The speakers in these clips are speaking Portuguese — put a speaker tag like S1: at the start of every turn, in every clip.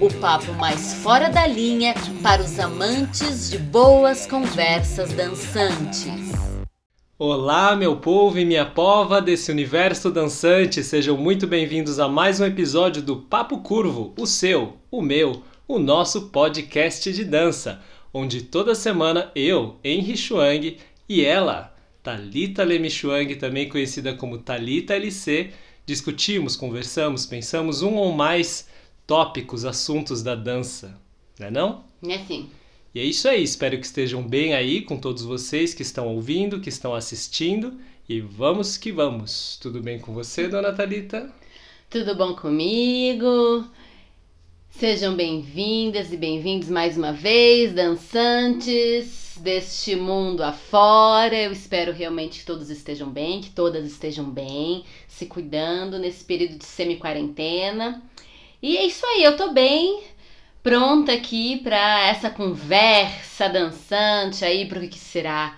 S1: o papo mais fora da linha para os amantes de boas conversas dançantes.
S2: Olá, meu povo e minha pova desse universo dançante, sejam muito bem-vindos a mais um episódio do Papo Curvo, o seu, o meu, o nosso podcast de dança, onde toda semana eu, Henry Chuang, e ela, Talita Lemi Chuang, também conhecida como Talita LC, discutimos, conversamos, pensamos um ou mais tópicos, assuntos da dança, não é não?
S1: É sim.
S2: E é isso aí, espero que estejam bem aí com todos vocês que estão ouvindo, que estão assistindo. E vamos que vamos. Tudo bem com você, dona Thalita?
S1: Tudo bom comigo? Sejam bem-vindas e bem-vindos mais uma vez, dançantes deste mundo afora. Eu espero realmente que todos estejam bem, que todas estejam bem, se cuidando nesse período de semi-quarentena. E é isso aí, eu tô bem, pronta aqui para essa conversa dançante aí pro que será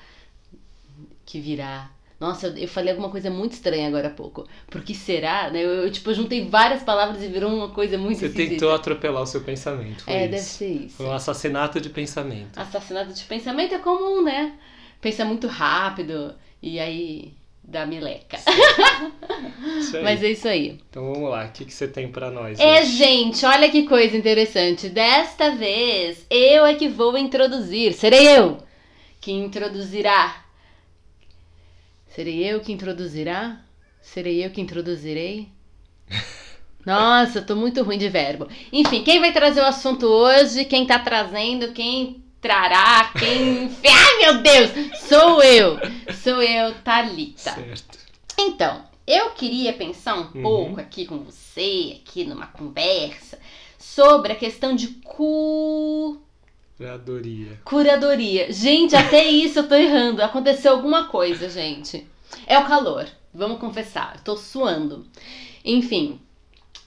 S1: que virá. Nossa, eu, eu falei alguma coisa muito estranha agora há pouco. Por que será? Né? Eu, eu, tipo, juntei várias palavras e virou uma coisa muito
S2: Você
S1: esquisita.
S2: tentou atropelar o seu pensamento. Foi
S1: É,
S2: isso.
S1: deve ser isso.
S2: Foi um assassinato de pensamento.
S1: Assassinato de pensamento é comum, né? Pensa muito rápido e aí dá meleca.
S2: Isso.
S1: Mas é isso aí.
S2: Então vamos lá, o que, que você tem pra nós?
S1: É,
S2: hoje?
S1: gente, olha que coisa interessante. Desta vez, eu é que vou introduzir. Serei eu que introduzirá. Serei eu que introduzirá? Serei eu que introduzirei? Nossa, eu tô muito ruim de verbo. Enfim, quem vai trazer o assunto hoje? Quem tá trazendo? Quem trará? Quem. Ai, meu Deus! Sou eu! Sou eu, Thalita.
S2: Certo.
S1: Então, eu queria pensar um
S2: Uhum.
S1: pouco aqui com você, aqui numa conversa, sobre a questão de cu...
S2: Curadoria.
S1: curadoria. Gente, até isso eu tô errando. Aconteceu alguma coisa, gente. É o calor, vamos confessar. Eu tô suando. Enfim,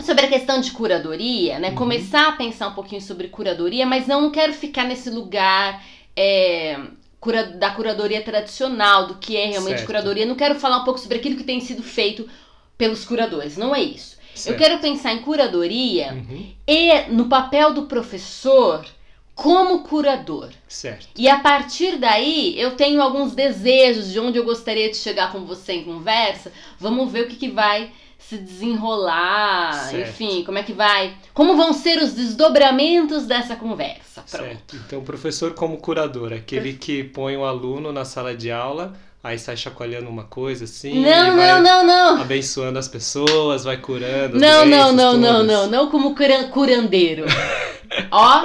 S1: sobre a questão de curadoria, né?
S2: Uhum.
S1: Começar a pensar um pouquinho sobre curadoria, mas não quero ficar nesse lugar. é, cura- da curadoria tradicional, do que é realmente
S2: Certo.
S1: curadoria. Não quero falar um pouco sobre aquilo que tem sido feito pelos curadores, não é isso. Eu
S2: Certo.
S1: quero pensar em curadoria
S2: Uhum.
S1: e no papel do professor como curador.
S2: Certo.
S1: E a partir daí, eu tenho alguns desejos de onde eu gostaria de chegar com você em conversa. Vamos ver o que, que vai se desenrolar,
S2: Certo.
S1: enfim, como é que vai. Como vão ser os desdobramentos dessa conversa. Pronto.
S2: Certo. Então, o professor como curador, aquele que põe o aluno na sala de aula, aí sai chacoalhando uma coisa assim,
S1: Não, não, não, não.
S2: abençoando as pessoas, vai curando. as
S1: Não, não, não, não, não, não como curan- curandeiro. Ó,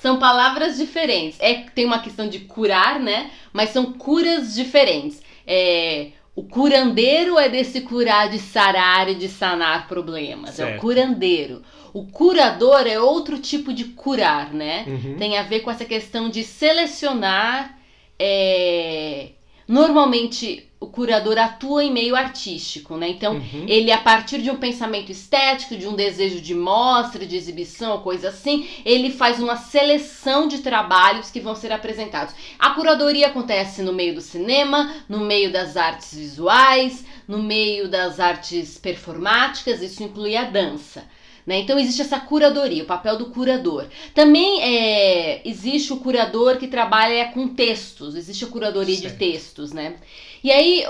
S1: são palavras diferentes. É tem uma questão de curar, né? Mas são curas diferentes. É, o curandeiro é desse curar de sarar e de sanar problemas. É o
S2: Certo.
S1: curandeiro. O curador é outro tipo de curar, né?
S2: Uhum.
S1: Tem a ver com essa questão de selecionar. é, Normalmente o curador atua em meio artístico, né? Então
S2: Uhum.
S1: ele, a partir de um pensamento estético, de um desejo de mostra, de exibição, coisa assim, ele faz uma seleção de trabalhos que vão ser apresentados. A curadoria acontece no meio do cinema, no meio das artes visuais, no meio das artes performáticas, isso inclui a dança. Né? Então existe essa curadoria, o papel do curador. Também é, existe o curador que trabalha com textos, existe a curadoria de
S2: Certo.
S1: textos, né? E aí,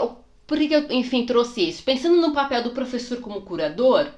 S1: por que que eu, enfim, trouxe isso? Pensando no papel do professor como curador,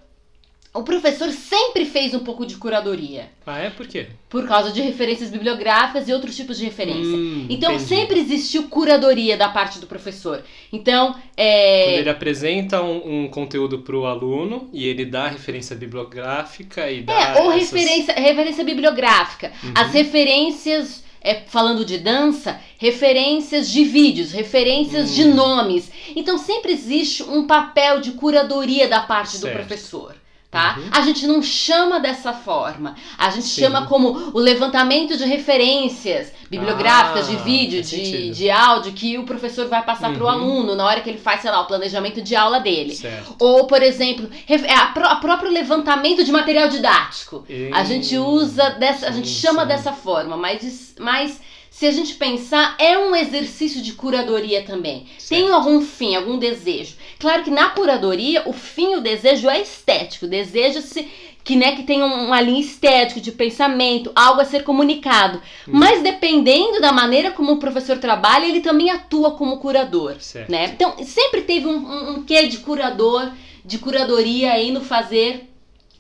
S1: o professor sempre fez um pouco de curadoria,
S2: Ah, é? Por quê?
S1: por causa de referências bibliográficas e outros tipos de referência.
S2: Hum,
S1: Então
S2: entendi.
S1: sempre existiu curadoria da parte do professor. Então, é,
S2: Quando ele apresenta um, um conteúdo para o aluno e ele dá referência bibliográfica e dá.
S1: É, ou
S2: essas-
S1: referência, referência bibliográfica.
S2: Uhum.
S1: As referências, é, falando de dança, referências de vídeos, referências de
S2: Hum.
S1: nomes. Então sempre existe um papel de curadoria da parte do
S2: Certo.
S1: professor. Tá?
S2: Uhum.
S1: A gente não chama dessa forma. A gente
S2: Sim.
S1: chama como o levantamento de referências bibliográficas,
S2: Ah,
S1: de vídeo, de, de áudio que o professor vai passar para o
S2: Uhum.
S1: aluno na hora que ele faz, sei lá, o planejamento de aula dele.
S2: Certo.
S1: Ou, por exemplo, é a, pró- a próprio levantamento de material didático. A gente usa dessa, a gente
S2: Sim,
S1: chama
S2: sim.
S1: dessa forma, mas, mas se a gente pensar, é um exercício de curadoria também. Tem
S2: Certo.
S1: algum fim, algum desejo. Claro que na curadoria, o fim, o desejo é estético. Deseja-se que, né, que tenha um- uma linha estética de pensamento, algo a ser comunicado.
S2: Hum.
S1: Mas dependendo da maneira como o professor trabalha, ele também atua como curador.
S2: Certo.
S1: Né? Então, sempre teve um, um, um quê de curador, de curadoria aí no fazer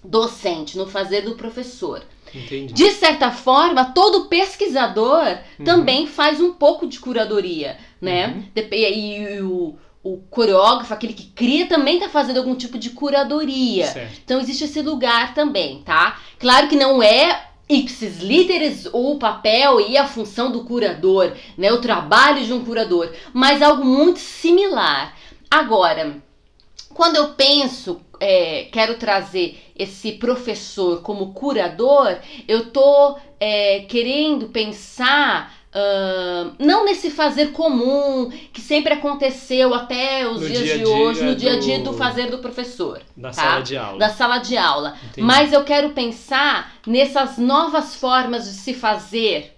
S1: docente, no fazer do professor.
S2: Entendi.
S1: De certa forma, todo pesquisador
S2: Uhum.
S1: também faz um pouco de curadoria, né?
S2: Uhum.
S1: Dep- E, o, o coreógrafo, aquele que cria, também está fazendo algum tipo de curadoria.
S2: Certo.
S1: Então existe esse lugar também, tá? Claro que não é ipsis literis o papel e a função do curador, né? O trabalho de um curador, mas algo muito similar. Agora, quando eu penso, é, quero trazer esse professor como curador, eu tô é, querendo pensar ah, não nesse fazer comum que sempre aconteceu até os
S2: No
S1: dias
S2: dia
S1: de
S2: dia
S1: hoje, no dia a dia
S2: do-
S1: do fazer do professor
S2: Da
S1: Tá.
S2: sala de aula.
S1: da sala de aula.
S2: Entendi.
S1: Mas eu quero pensar nessas novas formas de se fazer.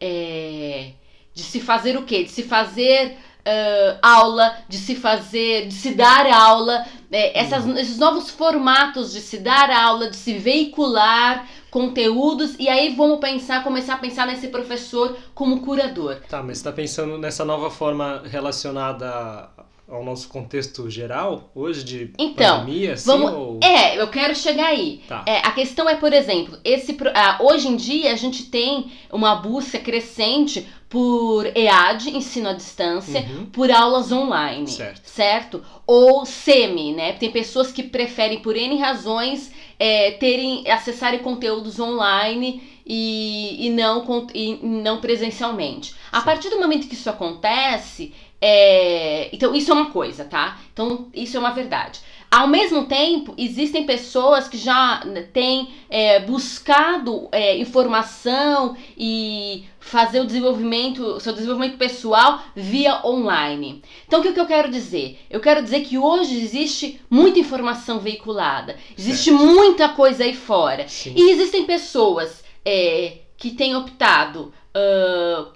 S1: é, de se fazer o quê? De se fazer ah, aula, de se fazer, de se dar aula, é, essas-
S2: Uhum.
S1: esses novos formatos de se dar aula, de se veicular conteúdos, e aí vamos pensar, começar a pensar nesse professor como curador.
S2: Tá, mas você tá pensando nessa nova forma relacionada ao nosso contexto geral hoje de
S1: Então,
S2: pandemia, assim,
S1: vamos-
S2: ou...
S1: É, eu quero chegar aí.
S2: Tá.
S1: É, a questão é, por exemplo, esse ah, hoje em dia a gente tem uma busca crescente por EAD, ensino à distância,
S2: Uhum.
S1: por aulas online,
S2: Certo.
S1: Ou semi, né? Tem pessoas que preferem, por N razões, é, terem, acessarem conteúdos online e, e, não, e não presencialmente. A
S2: Sim.
S1: partir do momento que isso acontece, é, então isso é uma coisa, tá? Então isso é uma verdade. Ao mesmo tempo, existem pessoas que já têm é, buscado é, informação e fazer o desenvolvimento, seu desenvolvimento pessoal via online. Então, o que, que eu quero dizer? Eu quero dizer que hoje existe muita informação veiculada, existe muita coisa aí fora.
S2: Sim.
S1: E existem pessoas é, que têm optado, ah,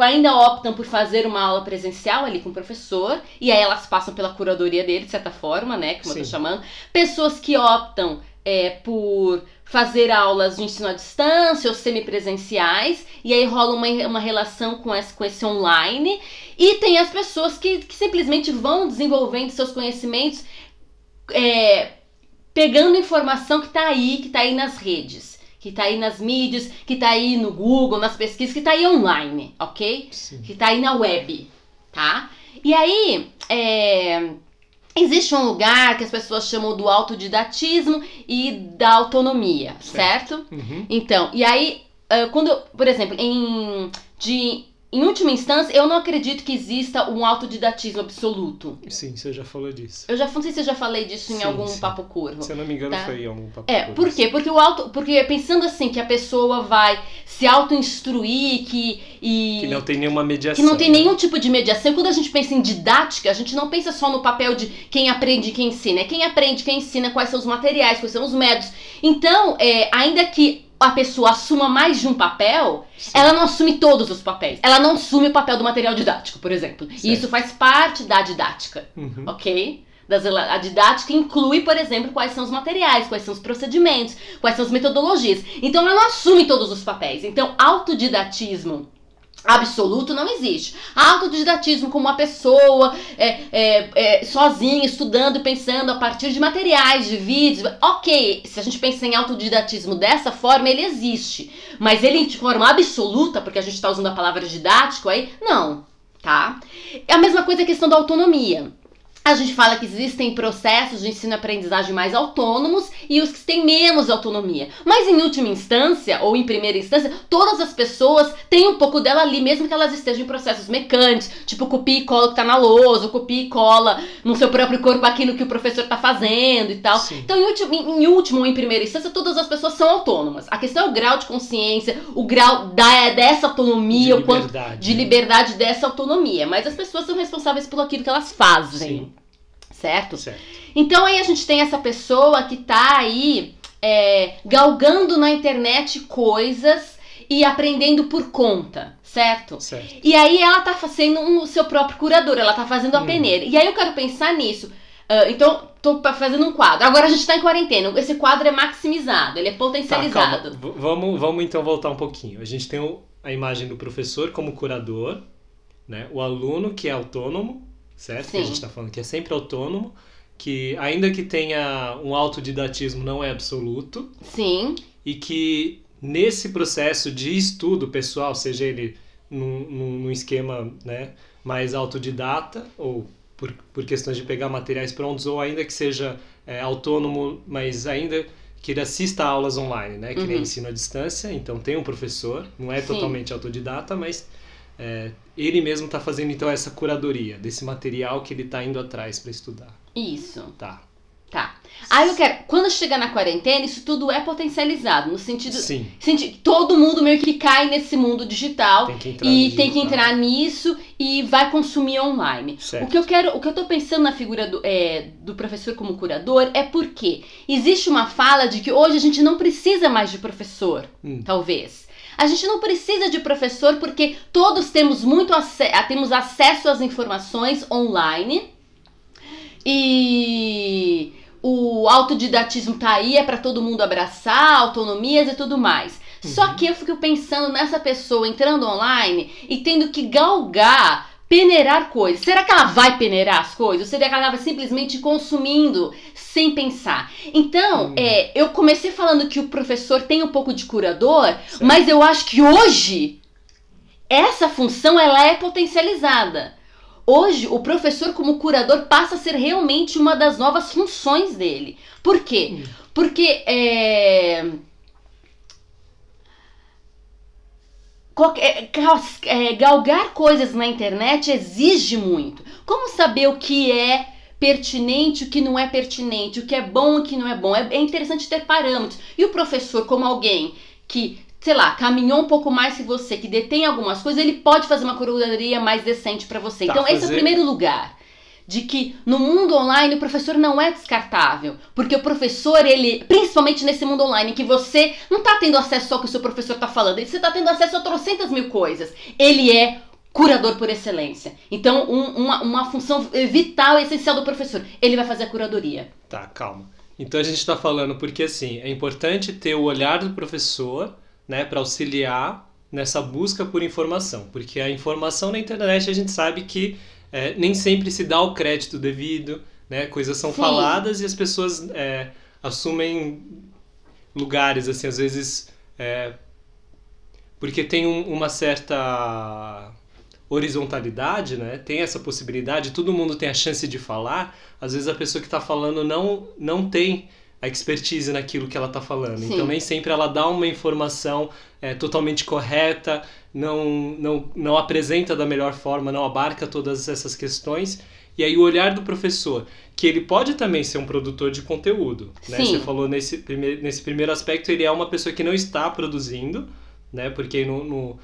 S1: ainda optam por fazer uma aula presencial ali com o professor, e aí elas passam pela curadoria dele, de certa forma, né? Como eu tô
S2: Sim.
S1: chamando. Pessoas que optam é, por fazer aulas de ensino à distância ou semipresenciais, e aí rola uma, uma relação com esse, com esse online. E tem as pessoas que, que simplesmente vão desenvolvendo seus conhecimentos, é, pegando informação que tá aí, que tá aí nas redes. Que tá aí nas mídias, que tá aí no Google, nas pesquisas, que tá aí online, ok?
S2: Sim.
S1: que tá aí na web, tá? E aí, é, existe um lugar que as pessoas chamam do autodidatismo e da autonomia, certo?
S2: Uhum.
S1: Então, e aí, ah, quando, por exemplo, em, de, em última instância, eu não acredito que exista um autodidatismo absoluto.
S2: Sim, você já falou disso.
S1: Eu já não sei se eu já falei disso em
S2: Sim,
S1: algum
S2: sim.
S1: papo curvo.
S2: Se eu não me engano,
S1: Tá.
S2: foi em algum papo.
S1: É,
S2: curto,
S1: por quê? Porque o auto, porque pensando assim que a pessoa vai se auto-instruir que e
S2: Que não tem nenhuma mediação.
S1: que não tem
S2: né?
S1: nenhum tipo de mediação. Quando a gente pensa em didática, a gente não pensa só no papel de quem aprende e quem ensina. É quem aprende, quem ensina, quais são os materiais, quais são os métodos. Então, é, ainda que a pessoa assuma mais de um papel,
S2: Sim.
S1: ela não assume todos os papéis. Ela não assume o papel do material didático, por exemplo.
S2: Certo.
S1: E isso faz parte da didática
S2: Uhum.
S1: ok? Das, a didática inclui, por exemplo, quais são os materiais, quais são os procedimentos, quais são as metodologias. Então ela não assume todos os papéis. Então, autodidatismo absoluto não existe. Autodidatismo como uma pessoa é, é, é, sozinha, estudando, pensando a partir de materiais, de vídeos. Ok, se a gente pensa em autodidatismo dessa forma, ele existe. Mas ele de forma absoluta, porque a gente está usando a palavra didático aí, não, tá? É a mesma coisa a questão da autonomia. A gente fala que existem processos de ensino-aprendizagem mais autônomos e os que têm menos autonomia. Mas em última instância, ou em primeira instância, todas as pessoas têm um pouco dela ali, mesmo que elas estejam em processos mecânicos, tipo copia e cola que tá na lousa, ou copia e cola no seu próprio corpo aquilo que o professor tá fazendo e tal.
S2: Sim.
S1: Então, em último, em, em último ou em primeira instância, todas as pessoas são autônomas. A questão é o grau de consciência, o grau da, dessa autonomia,
S2: de
S1: o quanto
S2: liberdade.
S1: de
S2: né?
S1: liberdade dessa autonomia. Mas as pessoas são responsáveis por aquilo que elas fazem.
S2: Sim.
S1: Certo?
S2: Certo.
S1: Então aí a gente tem essa pessoa que tá aí é, galgando na internet coisas e aprendendo por conta, certo?
S2: Certo.
S1: E aí ela tá sendo um, o seu próprio curador, ela tá fazendo a
S2: Hum.
S1: peneira. E aí eu quero pensar nisso. Ah, então, tô fazendo um quadro. Agora a gente tá em quarentena. Esse quadro é maximizado, ele é
S2: Tá,
S1: potencializado.
S2: V- vamos, vamos então voltar um pouquinho. A gente tem o- a imagem do professor como curador, né? O aluno que é autônomo, certo? Que a
S1: Sim.
S2: gente está falando que é sempre autônomo, que ainda que tenha um autodidatismo não é absoluto
S1: Sim,
S2: e que nesse processo de estudo pessoal, seja ele num, num, esquema né, mais autodidata ou por, por questões de pegar materiais prontos ou ainda que seja é, autônomo, mas ainda que ele assista a aulas online, né, que nem
S1: Uhum.
S2: ensino à distância, então tem um professor, não é
S1: Sim.
S2: totalmente autodidata, mas é, ele mesmo está fazendo então essa curadoria desse material que ele está indo atrás para estudar.
S1: isso.
S2: Tá.
S1: Tá. Aí eu quero. Quando chegar na quarentena, isso tudo é potencializado. No sentido.
S2: Sim,
S1: senti- todo mundo meio que cai nesse mundo digital.
S2: tem que entrar
S1: E
S2: no
S1: tem que
S2: digital.
S1: entrar nisso e vai consumir online.
S2: Certo.
S1: O que eu quero, o que eu tô pensando na figura do, é, do professor como curador é porque existe uma fala de que hoje a gente não precisa mais de professor,
S2: Hum.
S1: talvez. A gente não precisa de professor porque todos temos muito ace ah, temos acesso às informações online e o autodidatismo tá aí, é para todo mundo abraçar, autonomias e tudo mais. Só
S2: Uhum.
S1: que eu fico pensando nessa pessoa entrando online e tendo que galgar, peneirar coisas. Será que ela vai peneirar as coisas? Ou será que ela vai simplesmente consumindo sem pensar? Então,
S2: Hum.
S1: é, eu comecei falando que o professor tem um pouco de curador,
S2: Certo.
S1: mas eu acho que hoje essa função ela é potencializada. Hoje, o professor como curador passa a ser realmente uma das novas funções dele. Por quê?
S2: Hum.
S1: Porque é, qualquer- gal- é, galgar coisas na internet exige muito. Como saber o que é pertinente, o que não é pertinente, o que é bom, o que não é bom? É, é interessante ter parâmetros. E o professor, como alguém que, sei lá, caminhou um pouco mais que você, que detém algumas coisas, ele pode fazer uma curadoria mais decente para você.
S2: Tá,
S1: então, esse é o
S2: fazer-
S1: primeiro lugar. De que no mundo online o professor não é descartável. Porque o professor, ele, principalmente nesse mundo online, que você não tá tendo acesso só ao que o seu professor tá falando, você tá tendo acesso a trocentas mil coisas. Ele é curador por excelência. Então, um- uma, uma função vital e essencial do professor. Ele vai fazer a curadoria.
S2: Tá, calma. Então a gente está falando porque assim, é importante ter o olhar do professor, né, para auxiliar nessa busca por informação, porque a informação na internet a gente sabe que é, nem sempre se dá o crédito devido, né, coisas são
S1: Sim.
S2: faladas e as pessoas é, assumem lugares assim, às vezes é, porque tem um- uma certa horizontalidade, né? Tem essa possibilidade, todo mundo tem a chance de falar. Às vezes a pessoa que está falando não não tem a expertise naquilo que ela está falando.
S1: Sim.
S2: Então nem sempre ela dá uma informação é, totalmente correta, não, não não apresenta da melhor forma, não abarca todas essas questões. E aí o olhar do professor, que ele pode também ser um produtor de conteúdo, né?
S1: Sim.
S2: Você falou nesse primeiro, nesse primeiro aspecto, ele é uma pessoa que não está produzindo, né? Porque no, no,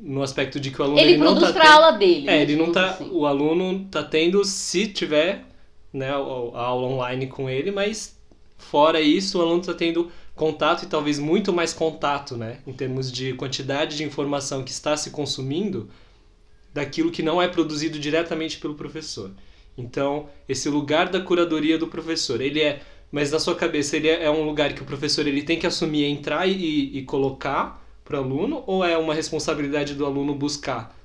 S2: no aspecto de que o aluno
S1: Ele,
S2: não
S1: produz
S2: tá
S1: pra
S2: tendo-
S1: aula dele.
S2: é,
S1: né,
S2: ele não tá.
S1: assim.
S2: O aluno tá tendo, se tiver, né, a a aula online com ele, mas fora isso, o aluno tá tendo contato e talvez muito mais contato, né, em termos de quantidade de informação que está se consumindo daquilo que não é produzido diretamente pelo professor. Então, esse lugar da curadoria do professor, ele é, mas na sua cabeça ele é, é um lugar que o professor ele tem que assumir, entrar e, e colocar para o aluno, ou é uma responsabilidade do aluno buscar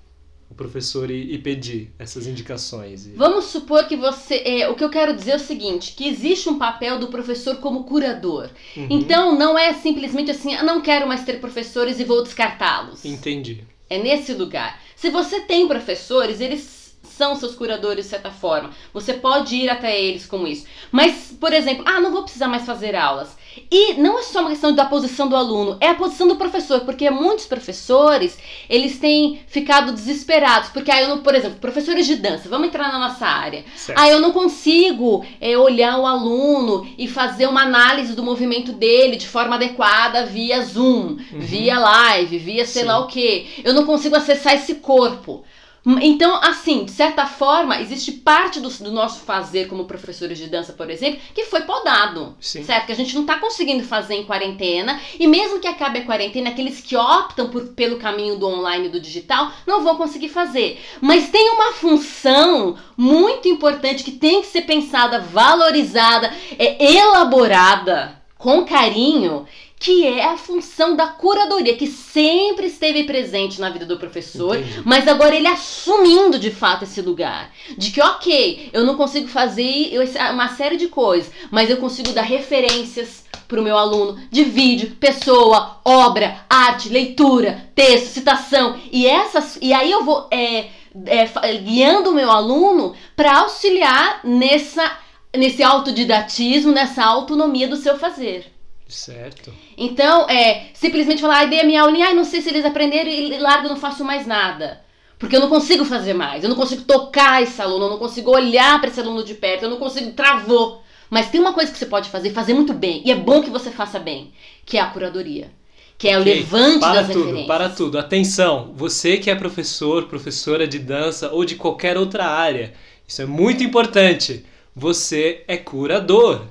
S2: o professor e, e pedir essas indicações? E-
S1: Vamos supor que você. é, o que eu quero dizer é o seguinte: que existe um papel do professor como curador.
S2: Uhum.
S1: Então não é simplesmente assim, "Ah, não quero mais ter professores e vou descartá-los.
S2: Entendi.
S1: É nesse lugar. Se você tem professores, eles são seus curadores de certa forma. Você pode ir até eles com isso. Mas, por exemplo, ah, não vou precisar mais fazer aulas. E não é só uma questão da posição do aluno, é a posição do professor, porque muitos professores, eles têm ficado desesperados, porque aí eu não, por exemplo, professores de dança, vamos entrar na nossa área.
S2: Certo.
S1: Aí eu não consigo é, olhar o aluno e fazer uma análise do movimento dele de forma adequada via Zoom, via live, via sei
S2: Sim.
S1: lá o que. Eu não consigo acessar esse corpo. Então, assim, de certa forma, existe parte do, do nosso fazer como professores de dança, por exemplo, que foi podado.
S2: Sim.
S1: Certo? Que a gente não tá conseguindo fazer em quarentena. E mesmo que acabe a quarentena, aqueles que optam por, pelo caminho do online e do digital não vão conseguir fazer. Mas tem uma função muito importante que tem que ser pensada, valorizada, é, elaborada com carinho, que é a função da curadoria, que sempre esteve presente na vida do professor,
S2: Entendi.
S1: mas agora ele assumindo de fato esse lugar. De que, ok, eu não consigo fazer uma série de coisas, mas eu consigo dar referências para o meu aluno de vídeo, pessoa, obra, arte, leitura, texto, citação. E, essas, e aí eu vou é, é, fa- guiando o meu aluno para auxiliar nessa, nesse autodidatismo, nessa autonomia do seu fazer.
S2: Certo.
S1: Então, é simplesmente falar, ai, dei a minha aulinha, ai, não sei se eles aprenderam e largo, não faço mais nada. Porque eu não consigo fazer mais, eu não consigo tocar esse aluno, eu não consigo olhar para esse aluno de perto, eu não consigo, travou. Mas tem uma coisa que você pode fazer, fazer muito bem, e é bom que você faça bem, que é a curadoria. Que é o
S2: Ok,
S1: levante
S2: para
S1: das
S2: tudo,
S1: referências.
S2: Para tudo, atenção! Você que é professor, professora de dança ou de qualquer outra área, isso é muito importante. Você é curador,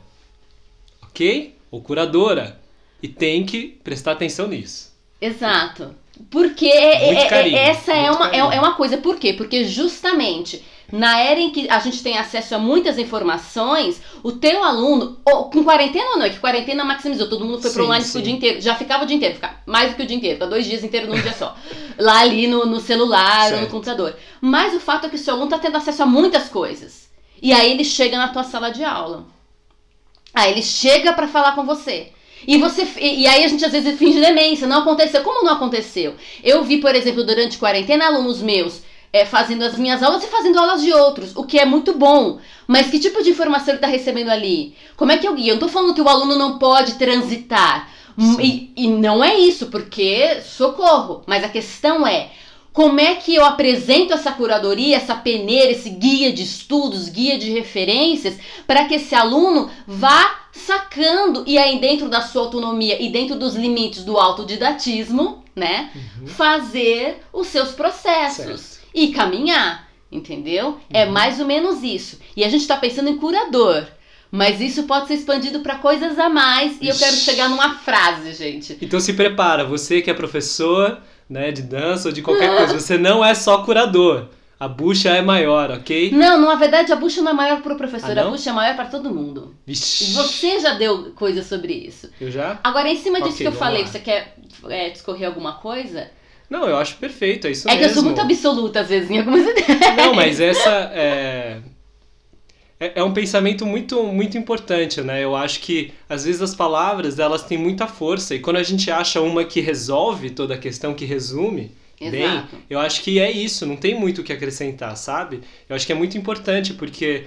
S2: ok? Ou curadora. E tem que prestar atenção nisso.
S1: Exato. Porque é- é- é-
S2: carinho,
S1: essa é uma, é,
S2: carinho.
S1: é uma coisa. Por quê? Porque justamente na era em que a gente tem acesso a muitas informações, o teu aluno, ou, com quarentena ou não, é que quarentena maximizou, todo mundo foi pro
S2: Sim,
S1: online
S2: sim.
S1: o dia inteiro. Já ficava o dia inteiro, ficar mais do que o dia inteiro, ficar dois dias inteiros num dia só. Lá ali no, no celular ou no
S2: Certo.
S1: computador. Mas o fato é que o seu aluno tá tendo acesso a muitas coisas. E aí ele chega na tua sala de aula. Aí ele chega pra falar com você. E você e aí a gente às vezes finge demência, não aconteceu. Como não aconteceu? Eu vi, por exemplo, durante quarentena alunos meus é, fazendo as minhas aulas e fazendo aulas de outros, o que é muito bom. Mas que tipo de informação ele está recebendo ali? Como é que eu guio? Eu não tô falando que o aluno não pode transitar. E, e não é isso, porque socorro. Mas a questão é como é que eu apresento essa curadoria, essa peneira, esse guia de estudos, guia de referências, para que esse aluno vá sacando e aí dentro da sua autonomia e dentro dos limites do autodidatismo, né, fazer os seus processos
S2: Certo.
S1: e caminhar, entendeu? É
S2: Uhum.
S1: mais ou menos isso. E a gente tá pensando em curador, mas isso pode ser expandido para coisas a mais e eu quero
S2: Ixi.
S1: chegar numa frase, gente.
S2: Então se prepara, você que é professor né, de dança ou de qualquer coisa, você não é só curador. A bucha é maior, ok?
S1: Não, na verdade a bucha não é maior para o professor,
S2: Ah,
S1: a bucha é maior para todo mundo.
S2: Vixe,
S1: você já deu coisa sobre isso.
S2: eu já?
S1: Agora, em cima disso
S2: Ok,
S1: que eu falei,
S2: lá.
S1: você quer é, discorrer alguma coisa?
S2: Não, eu acho perfeito, é isso
S1: é que
S2: mesmo.
S1: eu sou muito absoluta às vezes em algumas ideias.
S2: Não, mas essa é... é. é um pensamento muito, muito importante, né? Eu acho que às vezes as palavras elas têm muita força e quando a gente acha uma que resolve toda a questão, que resume bem,
S1: Exato.
S2: eu acho que é isso, não tem muito o que acrescentar, sabe? Eu acho que é muito importante porque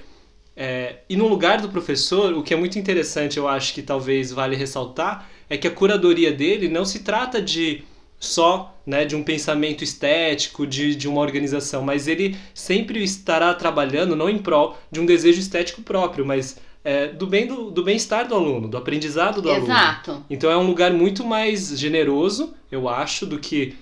S2: é, e no lugar do professor, o que é muito interessante, eu acho que talvez vale ressaltar, é que a curadoria dele não se trata de só né, de um pensamento estético, de, de uma organização, mas ele sempre estará trabalhando não em prol de um desejo estético próprio, mas é, do bem do, do bem-estar do aluno, do aprendizado do aluno.
S1: Exato.
S2: Então é um lugar muito mais generoso, eu acho, do que.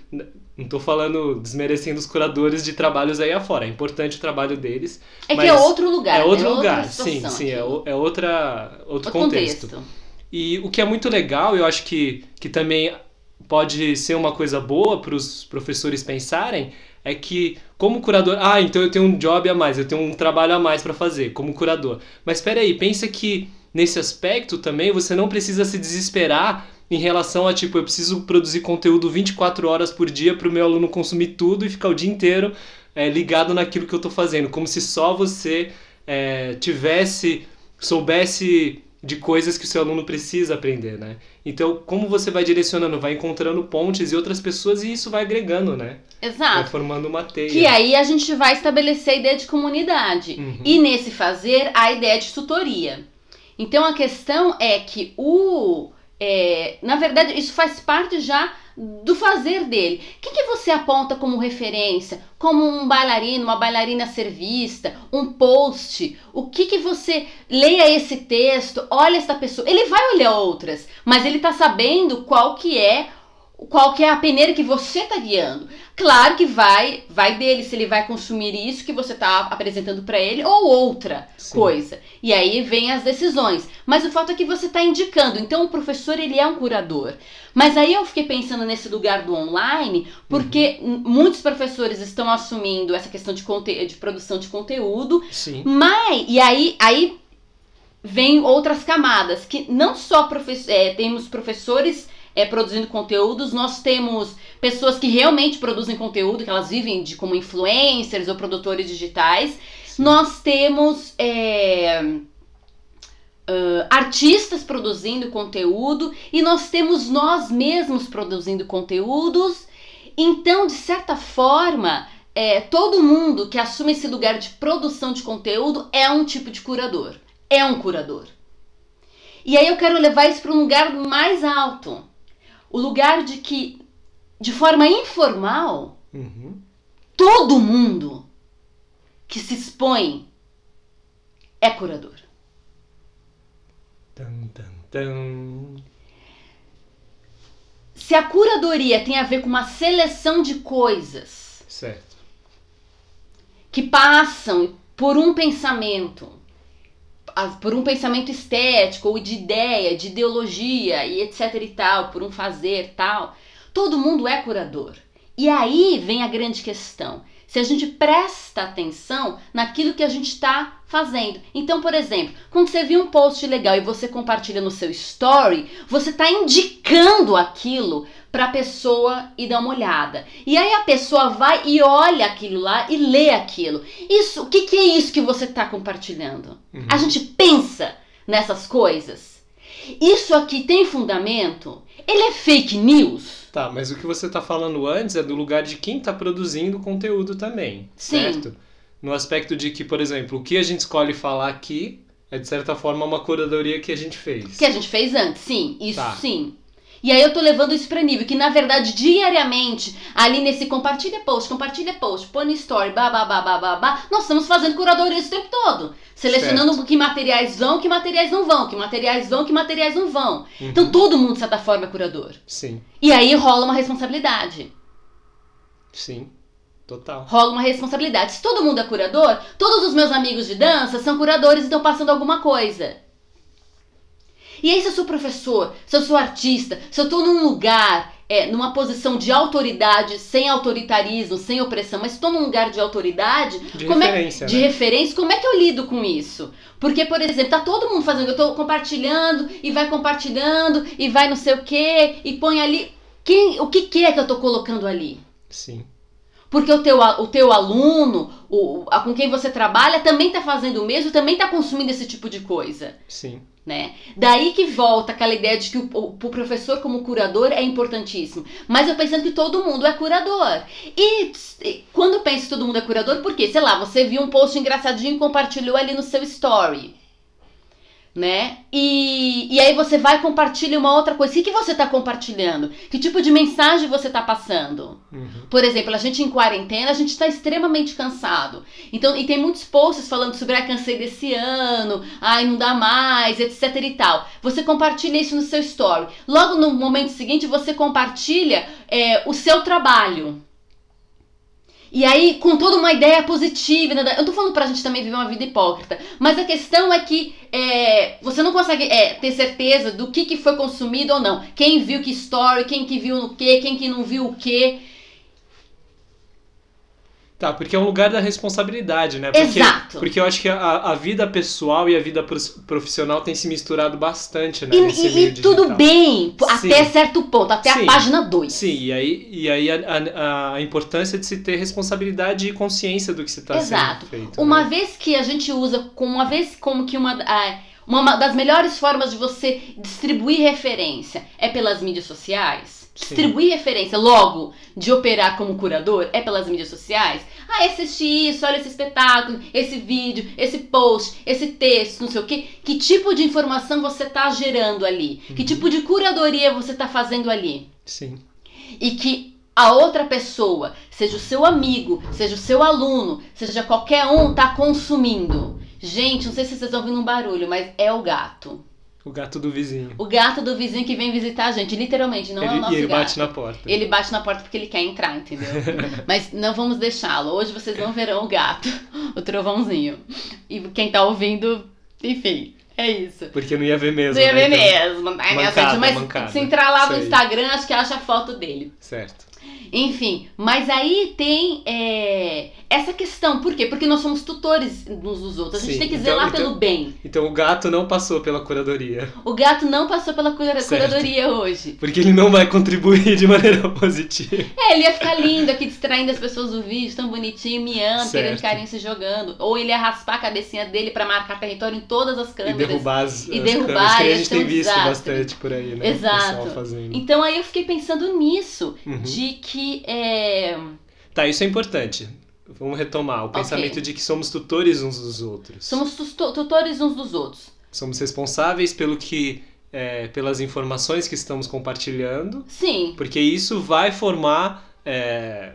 S2: Não tô falando desmerecendo os curadores de trabalhos aí afora. É importante o trabalho deles.
S1: É que é outro lugar.
S2: é outro
S1: outra
S2: lugar, sim, sim. É, é outra, outro,
S1: Outro
S2: contexto.
S1: contexto.
S2: E o que é muito legal, eu acho que, que também pode ser uma coisa boa para os professores pensarem, é que como curador, ah, então eu tenho um job a mais, eu tenho um trabalho a mais para fazer como curador. Mas espera aí, pensa que nesse aspecto também você não precisa se desesperar em relação a tipo, eu preciso produzir conteúdo 24 horas por dia para o meu aluno consumir tudo e ficar o dia inteiro é, ligado naquilo que eu estou fazendo, como se só você é, tivesse, soubesse de coisas que o seu aluno precisa aprender, né? Então, como você vai direcionando, vai encontrando pontes e outras pessoas e isso vai agregando, né?
S1: Exato.
S2: Vai formando uma teia.
S1: Que aí a gente vai estabelecer a ideia de comunidade.
S2: Uhum.
S1: E nesse fazer, a ideia de tutoria. Então a questão é que o. é, na verdade, isso faz parte já do fazer dele. O que, que você aponta como referência? Como um bailarino, uma bailarina a ser vista, um post? O que, que você. Leia esse texto, olha essa pessoa. Ele vai olhar outras, mas ele tá sabendo qual que é qual que é a peneira que você tá guiando. Claro que vai, vai dele se ele vai consumir isso que você tá apresentando para ele ou outra
S2: Sim.
S1: coisa. E aí vem as decisões. Mas o fato é que você tá indicando. Então o professor ele é um curador. Mas aí eu fiquei pensando nesse lugar do online, porque
S2: Uhum.
S1: muitos professores estão assumindo essa questão de, conte de produção de conteúdo
S2: Sim.
S1: mas, e aí, aí vem outras camadas, que não só profe é, temos professores é, produzindo conteúdos, nós temos pessoas que realmente produzem conteúdo, que elas vivem de como influencers ou produtores digitais. Nós temos é, ah, artistas produzindo conteúdo e nós temos nós mesmos produzindo conteúdos. Então, de certa forma, é, todo mundo que assume esse lugar de produção de conteúdo é um tipo de curador. É um curador. E aí eu quero levar isso para um lugar mais alto. O lugar de que, de forma informal,
S2: Uhum.
S1: todo mundo que se expõe é curador.
S2: Tan, tan, tan.
S1: Se a curadoria tem a ver com uma seleção de coisas
S2: Certo.
S1: que passam por um pensamento, por um pensamento estético ou de ideia, de ideologia e etc e tal, por um fazer tal, todo mundo é curador. E aí vem a grande questão. Se a gente presta atenção naquilo que a gente está fazendo. Então, por exemplo, quando você viu um post legal e você compartilha no seu story, você está indicando aquilo para a pessoa ir dar uma olhada. E aí a pessoa vai e olha aquilo lá e lê aquilo. Isso, o que, que é isso que você está compartilhando?
S2: Uhum.
S1: A gente pensa nessas coisas. Isso aqui tem fundamento? Ele é fake news?
S2: Tá, mas o que você tá falando antes é do lugar de quem tá produzindo conteúdo também,
S1: Sim.
S2: certo? No aspecto de que, por exemplo, o que a gente escolhe falar aqui é de certa forma uma curadoria que a gente fez.
S1: Que a gente fez antes, sim, isso
S2: Tá.
S1: sim. E aí eu tô levando isso pra nível que, na verdade, diariamente, ali nesse compartilha post, compartilha post, põe no story, babá, babá, babá, nós estamos fazendo curadoria esse tempo todo. Selecionando que materiais vão, que materiais não vão, que materiais vão, que materiais não vão.
S2: Uhum.
S1: Então todo mundo, de certa forma, é curador.
S2: Sim,
S1: E aí rola uma responsabilidade.
S2: sim, total.
S1: rola uma responsabilidade. Se todo mundo é curador, todos os meus amigos de dança são curadores e estão passando alguma coisa. E aí, se eu sou professor, se eu sou artista, se eu tô num lugar, é, numa posição de autoridade, sem autoritarismo, sem opressão, mas estou num lugar de autoridade,
S2: De
S1: é,
S2: referência,
S1: de
S2: né?
S1: referência, como é que eu lido com isso? Porque, por exemplo, tá todo mundo fazendo, eu tô compartilhando e vai compartilhando e vai não sei o que e põe ali. Quem, o que, que é que eu tô colocando ali?
S2: Sim,
S1: Porque o teu, o teu aluno, o, a- com quem você trabalha, também está fazendo o mesmo, também está consumindo esse tipo de coisa,
S2: sim,
S1: né? Daí que volta aquela ideia de que o, o- o professor como curador é importantíssimo. Mas eu pensando que todo mundo é curador. E, e quando eu penso que todo mundo é curador, por quê? Sei lá, você viu um post engraçadinho e compartilhou ali no seu story. Né? E, e aí você vai e compartilha uma outra coisa. O que, que você está compartilhando? Que tipo de mensagem você está passando?
S2: uhum,
S1: Por exemplo, a gente em quarentena, a gente está extremamente cansado. Então, e tem muitos posts falando sobre, ai, cansei desse ano, ai, não dá mais, etc e tal. Você compartilha isso no seu story. Logo no momento seguinte, você compartilha é, o seu trabalho. E aí, com toda uma ideia positiva. né? Eu tô falando pra gente também viver uma vida hipócrita. Mas a questão é que é, você não consegue é, ter certeza do que, que foi consumido ou não. Quem viu que story, quem que viu no que, quem que não viu o que.
S2: Tá, porque é um lugar da responsabilidade, né? Porque,
S1: Exato.
S2: Porque eu acho que a, a vida pessoal e a vida profissional tem se misturado bastante, né?
S1: E,
S2: nesse
S1: e-
S2: meio
S1: e tudo bem,
S2: Sim.
S1: até certo ponto, até
S2: Sim.
S1: a página 2.
S2: Sim, e aí, e aí a, a, a importância de se ter responsabilidade e consciência do que se está
S1: Exato.
S2: sendo feito.
S1: Uma
S2: né?
S1: vez que a gente usa, uma vez como que uma, ah, Uma das melhores formas de você distribuir referência é pelas mídias sociais.
S2: Sim.
S1: Distribuir referência logo de operar como curador é pelas mídias sociais. Ah, assisti isso, olha esse espetáculo, esse vídeo, esse post, esse texto, não sei o quê. Que tipo de informação você está gerando ali? Que tipo de curadoria você está fazendo ali?
S2: Sim.
S1: E que a outra pessoa, seja o seu amigo, seja o seu aluno, seja qualquer um, tá consumindo. Gente, não sei se vocês estão ouvindo um barulho, mas é o gato.
S2: O gato do vizinho.
S1: O gato do vizinho que vem visitar a gente, literalmente, não é o
S2: ele,
S1: nosso
S2: e ele
S1: gato.
S2: bate na porta.
S1: Ele bate na porta porque ele quer entrar, entendeu? Mas não vamos deixá-lo. Hoje vocês não verão o gato, o trovãozinho. E quem tá ouvindo, enfim, é isso.
S2: Porque não ia ver mesmo.
S1: Não ia
S2: né,
S1: ver
S2: então?
S1: mesmo,
S2: Mancada?
S1: Mas
S2: mancada.
S1: se entrar lá no. Instagram, acho que acha a foto dele.
S2: Certo.
S1: Enfim, mas aí tem é, essa questão. Por quê? Porque nós somos tutores uns dos outros. A gente
S2: Sim,
S1: tem que
S2: então-
S1: zelar
S2: então-
S1: pelo bem.
S2: Então o gato não passou pela curadoria.
S1: O gato não passou pela cura-
S2: Certo.
S1: curadoria hoje.
S2: Porque ele não vai contribuir de maneira positiva.
S1: É, ele ia ficar lindo aqui, distraindo as pessoas do vídeo, tão bonitinho, miando,
S2: Certo.
S1: querendo carinho se jogando. Ou ele ia raspar a cabecinha dele pra marcar território em todas as
S2: E
S1: câmeras.
S2: derrubar as,
S1: E
S2: as
S1: derrubar,
S2: câmeras, que a gente tem
S1: um
S2: visto
S1: desastre.
S2: bastante por aí, né?
S1: Exato. Então aí eu fiquei pensando nisso,
S2: Uhum.
S1: de que é.
S2: Tá, isso é importante. Vamos retomar. O pensamento de que somos tutores uns dos outros.
S1: Somos tutores uns dos outros.
S2: Somos responsáveis pelo que, é, pelas informações que estamos compartilhando,
S1: Sim.
S2: porque isso vai formar é,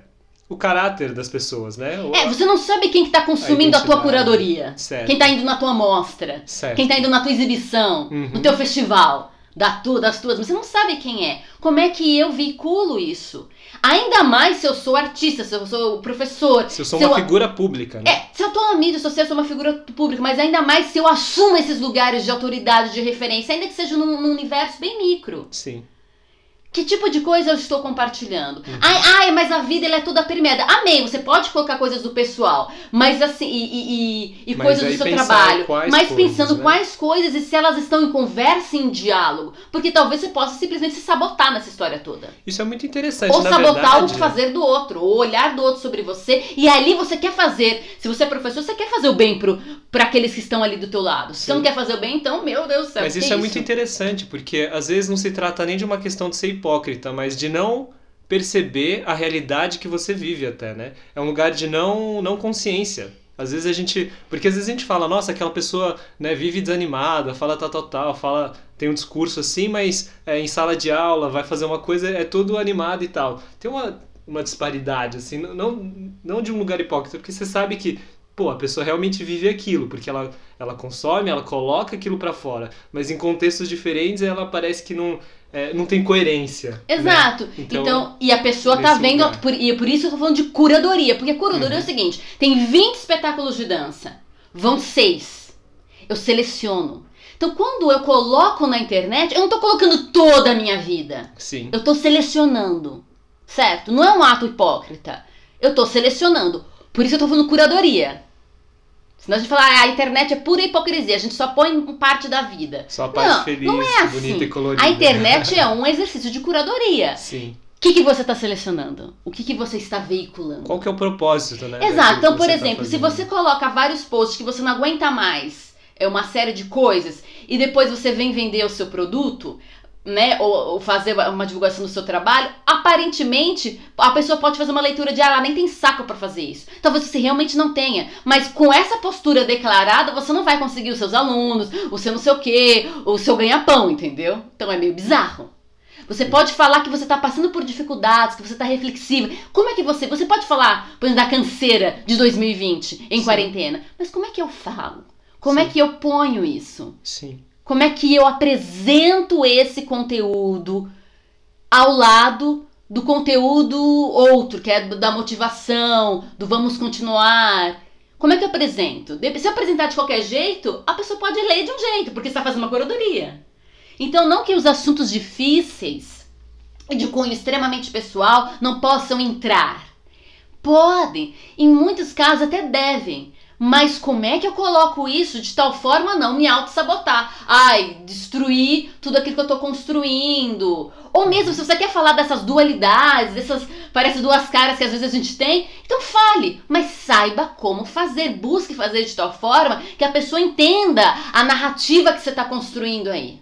S2: o caráter das pessoas, né? Ou-
S1: É, você não sabe quem que tá consumindo a, tua
S2: identidade.
S1: curadoria.
S2: Certo.
S1: Quem tá indo na tua mostra.
S2: Certo.
S1: Quem tá indo na tua exibição.
S2: Uhum.
S1: No teu festival. Da tu, das tuas. Você não sabe quem é. Como é que eu veiculo isso? Ainda mais se eu sou artista, se eu sou professor.
S2: Se eu sou
S1: se
S2: uma
S1: eu-
S2: figura pública, né?
S1: É, se eu tô na mídia social, eu sou uma figura pública, mas ainda mais se eu assumo esses lugares de autoridade, de referência, ainda que seja num, num universo bem micro.
S2: Sim.
S1: Que tipo de coisa eu estou compartilhando?
S2: Uhum.
S1: Ai, ai, mas a vida ela é toda permeada. Amém, você pode colocar coisas do pessoal, mas assim, e, e, e- e coisas do seu trabalho. Mas
S2: coisas,
S1: pensando
S2: né?
S1: quais coisas e se elas estão em conversa e em diálogo. Porque talvez você possa simplesmente se sabotar nessa história toda.
S2: Isso é muito interessante,
S1: Ou sabotar
S2: verdade.
S1: o fazer do outro, ou olhar do outro sobre você. E ali você quer fazer. Se você é professor, você quer fazer o bem pro, pra aqueles que estão ali do teu lado. Se você não quer fazer o bem, então, meu Deus do céu.
S2: Mas
S1: que
S2: isso é muito interessante, porque às vezes não se trata nem de uma questão de ser hipócrita, mas de não perceber a realidade que você vive até, né? É um lugar de não, não consciência. Às vezes a gente. Porque às vezes a gente fala, nossa, aquela pessoa né, vive desanimada, fala tal, tal, tal, fala. Tem um discurso assim, mas é, em sala de aula vai fazer uma coisa, é todo animado e tal. Tem uma, uma disparidade, assim, não, não de um lugar hipócrita, porque você sabe que, pô, a pessoa realmente vive aquilo, porque ela, ela consome, ela coloca aquilo pra fora, mas em contextos diferentes ela parece que não, é, não tem coerência. né?
S1: Exato.
S2: Então,
S1: Então, e a pessoa tá vendo.
S2: lugar.
S1: Por, e por isso eu tô falando de curadoria. Porque curadoria é o
S2: Uhum.
S1: seguinte: tem 20 espetáculos de dança, vão seis. Eu seleciono. Então, quando eu coloco na internet, eu não tô colocando toda a minha vida.
S2: Sim.
S1: Eu tô selecionando. Certo? Não é um ato hipócrita. Eu tô selecionando. Por isso eu tô falando curadoria. Senão a gente fala, ah, a internet é pura hipocrisia, a gente só põe parte da vida.
S2: Só a parte
S1: Não,
S2: feliz,
S1: não é
S2: bonita
S1: assim.
S2: e colorida.
S1: A internet é um exercício de curadoria.
S2: Sim.
S1: O que, que você está selecionando? O que, que você está veiculando?
S2: Qual que é o propósito, né?
S1: Exato. Então, por
S2: tá
S1: exemplo, se
S2: fazendo?
S1: você coloca vários posts que você não aguenta mais, é uma série de coisas, e depois você vem vender o seu produto, né, ou, ou fazer uma divulgação do seu trabalho, aparentemente a pessoa pode fazer uma leitura de, ah, ela nem tem saco para fazer isso. Talvez você realmente não tenha, mas com essa postura declarada, você não vai conseguir os seus alunos, o seu não sei o quê, o seu ganha-pão, entendeu? Então é meio bizarro. Você pode falar que você está passando por dificuldades, que você está reflexiva. Como é que você. Você pode falar, por exemplo, da canseira de 2020 em
S2: Sim.
S1: quarentena. Mas como é que eu falo? Como é
S2: Sim.
S1: que eu ponho isso?
S2: Sim.
S1: Como é que eu apresento esse conteúdo ao lado do conteúdo outro, que é da motivação, do vamos continuar? Como é que eu apresento? Se eu apresentar de qualquer jeito, a pessoa pode ler de um jeito, porque está fazendo uma curadoria. Então, não que os assuntos difíceis e de cunho extremamente pessoal não possam entrar. Podem, em muitos casos até devem, Mas como é que eu coloco isso de tal forma não me auto-sabotar? Ai, destruir tudo aquilo que eu tô construindo. Ou mesmo se você quer falar dessas dualidades, dessas parece duas caras que às vezes a gente tem, então fale, mas saiba como fazer, busque fazer de tal forma que a pessoa entenda a narrativa que você está construindo aí.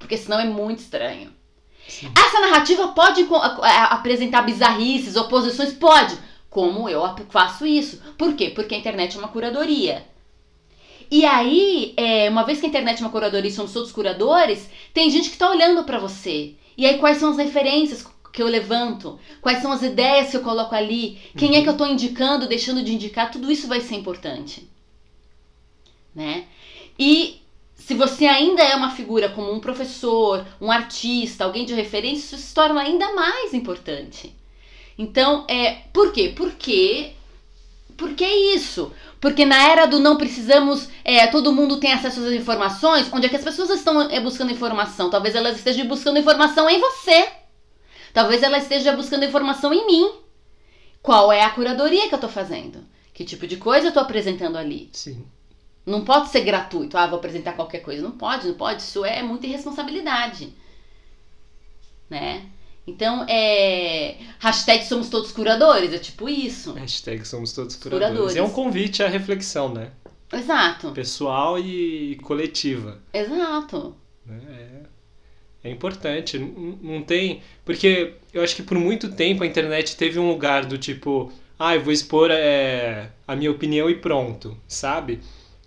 S1: Porque senão é muito estranho. Sim. Essa narrativa pode apresentar bizarrices, oposições, pode como eu faço isso. Por quê? Porque a internet é uma curadoria. E aí, é, uma vez que a internet é uma curadoria e somos todos curadores, tem gente que está olhando para você. E aí, quais são as referências que eu levanto? Quais são as ideias que eu coloco ali? Quem é que eu estou indicando, deixando de indicar? Tudo isso vai ser importante. Né? E se você ainda é uma figura como um professor, um artista, alguém de referência, isso se torna ainda mais importante. Então, é, por quê? Porque porque é isso. Porque na era do não precisamos, é, todo mundo tem acesso às informações, onde é que as pessoas estão é, buscando informação? Talvez elas estejam buscando informação em você. Talvez elas estejam buscando informação em mim. Qual é a curadoria que eu estou fazendo? Que tipo de coisa eu estou apresentando ali?
S2: Sim.
S1: Não pode ser gratuito. Ah, vou apresentar qualquer coisa. Não pode, não pode. Isso é muita irresponsabilidade. Né? Então, é. Hashtag somos todos curadores, é tipo isso.
S2: Hashtag somos todos curadores. curadores. É um convite à reflexão, né?
S1: Exato.
S2: Pessoal e coletiva.
S1: Exato.
S2: É, é importante. Não, não tem. Porque eu acho que por muito tempo a internet teve um lugar do tipo. Ah, eu vou expor é, a minha opinião e pronto, sabe?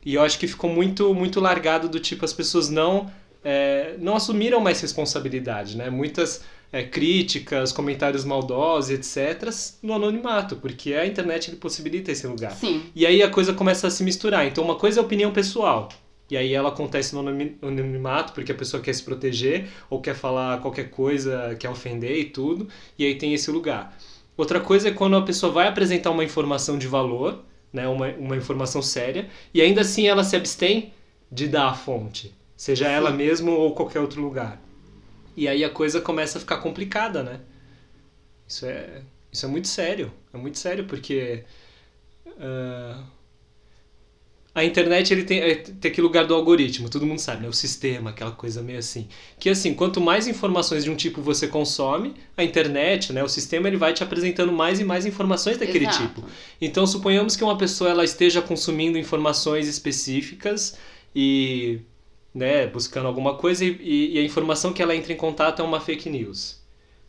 S2: E eu acho que ficou muito, muito largado do tipo, as pessoas não, é, não assumiram mais responsabilidade, né? Muitas é, críticas, comentários maldosos, etc., no anonimato, porque a internet ele possibilita esse lugar.
S1: Sim.
S2: E aí a coisa começa a se misturar. Então, uma coisa é a opinião pessoal. E aí ela acontece no anonimato, porque a pessoa quer se proteger, ou quer falar qualquer coisa, quer ofender e tudo, e aí tem esse lugar. Outra coisa é quando a pessoa vai apresentar uma informação de valor, né, uma, uma informação séria, e ainda assim ela se abstém de dar a fonte, seja Sim. ela mesma ou qualquer outro lugar. E aí a coisa começa a ficar complicada, né? Isso é, isso é muito sério. É muito sério porque uh, a internet ele tem, tem aquele lugar do algoritmo, todo mundo sabe, né? O sistema, aquela coisa meio assim. Que assim, quanto mais informações de um tipo você consome, a internet, né? O sistema ele vai te apresentando mais e mais informações daquele Exato. tipo. Então suponhamos que uma pessoa ela esteja consumindo informações específicas e né, buscando alguma coisa e, e, a informação que ela entra em contato é uma fake news.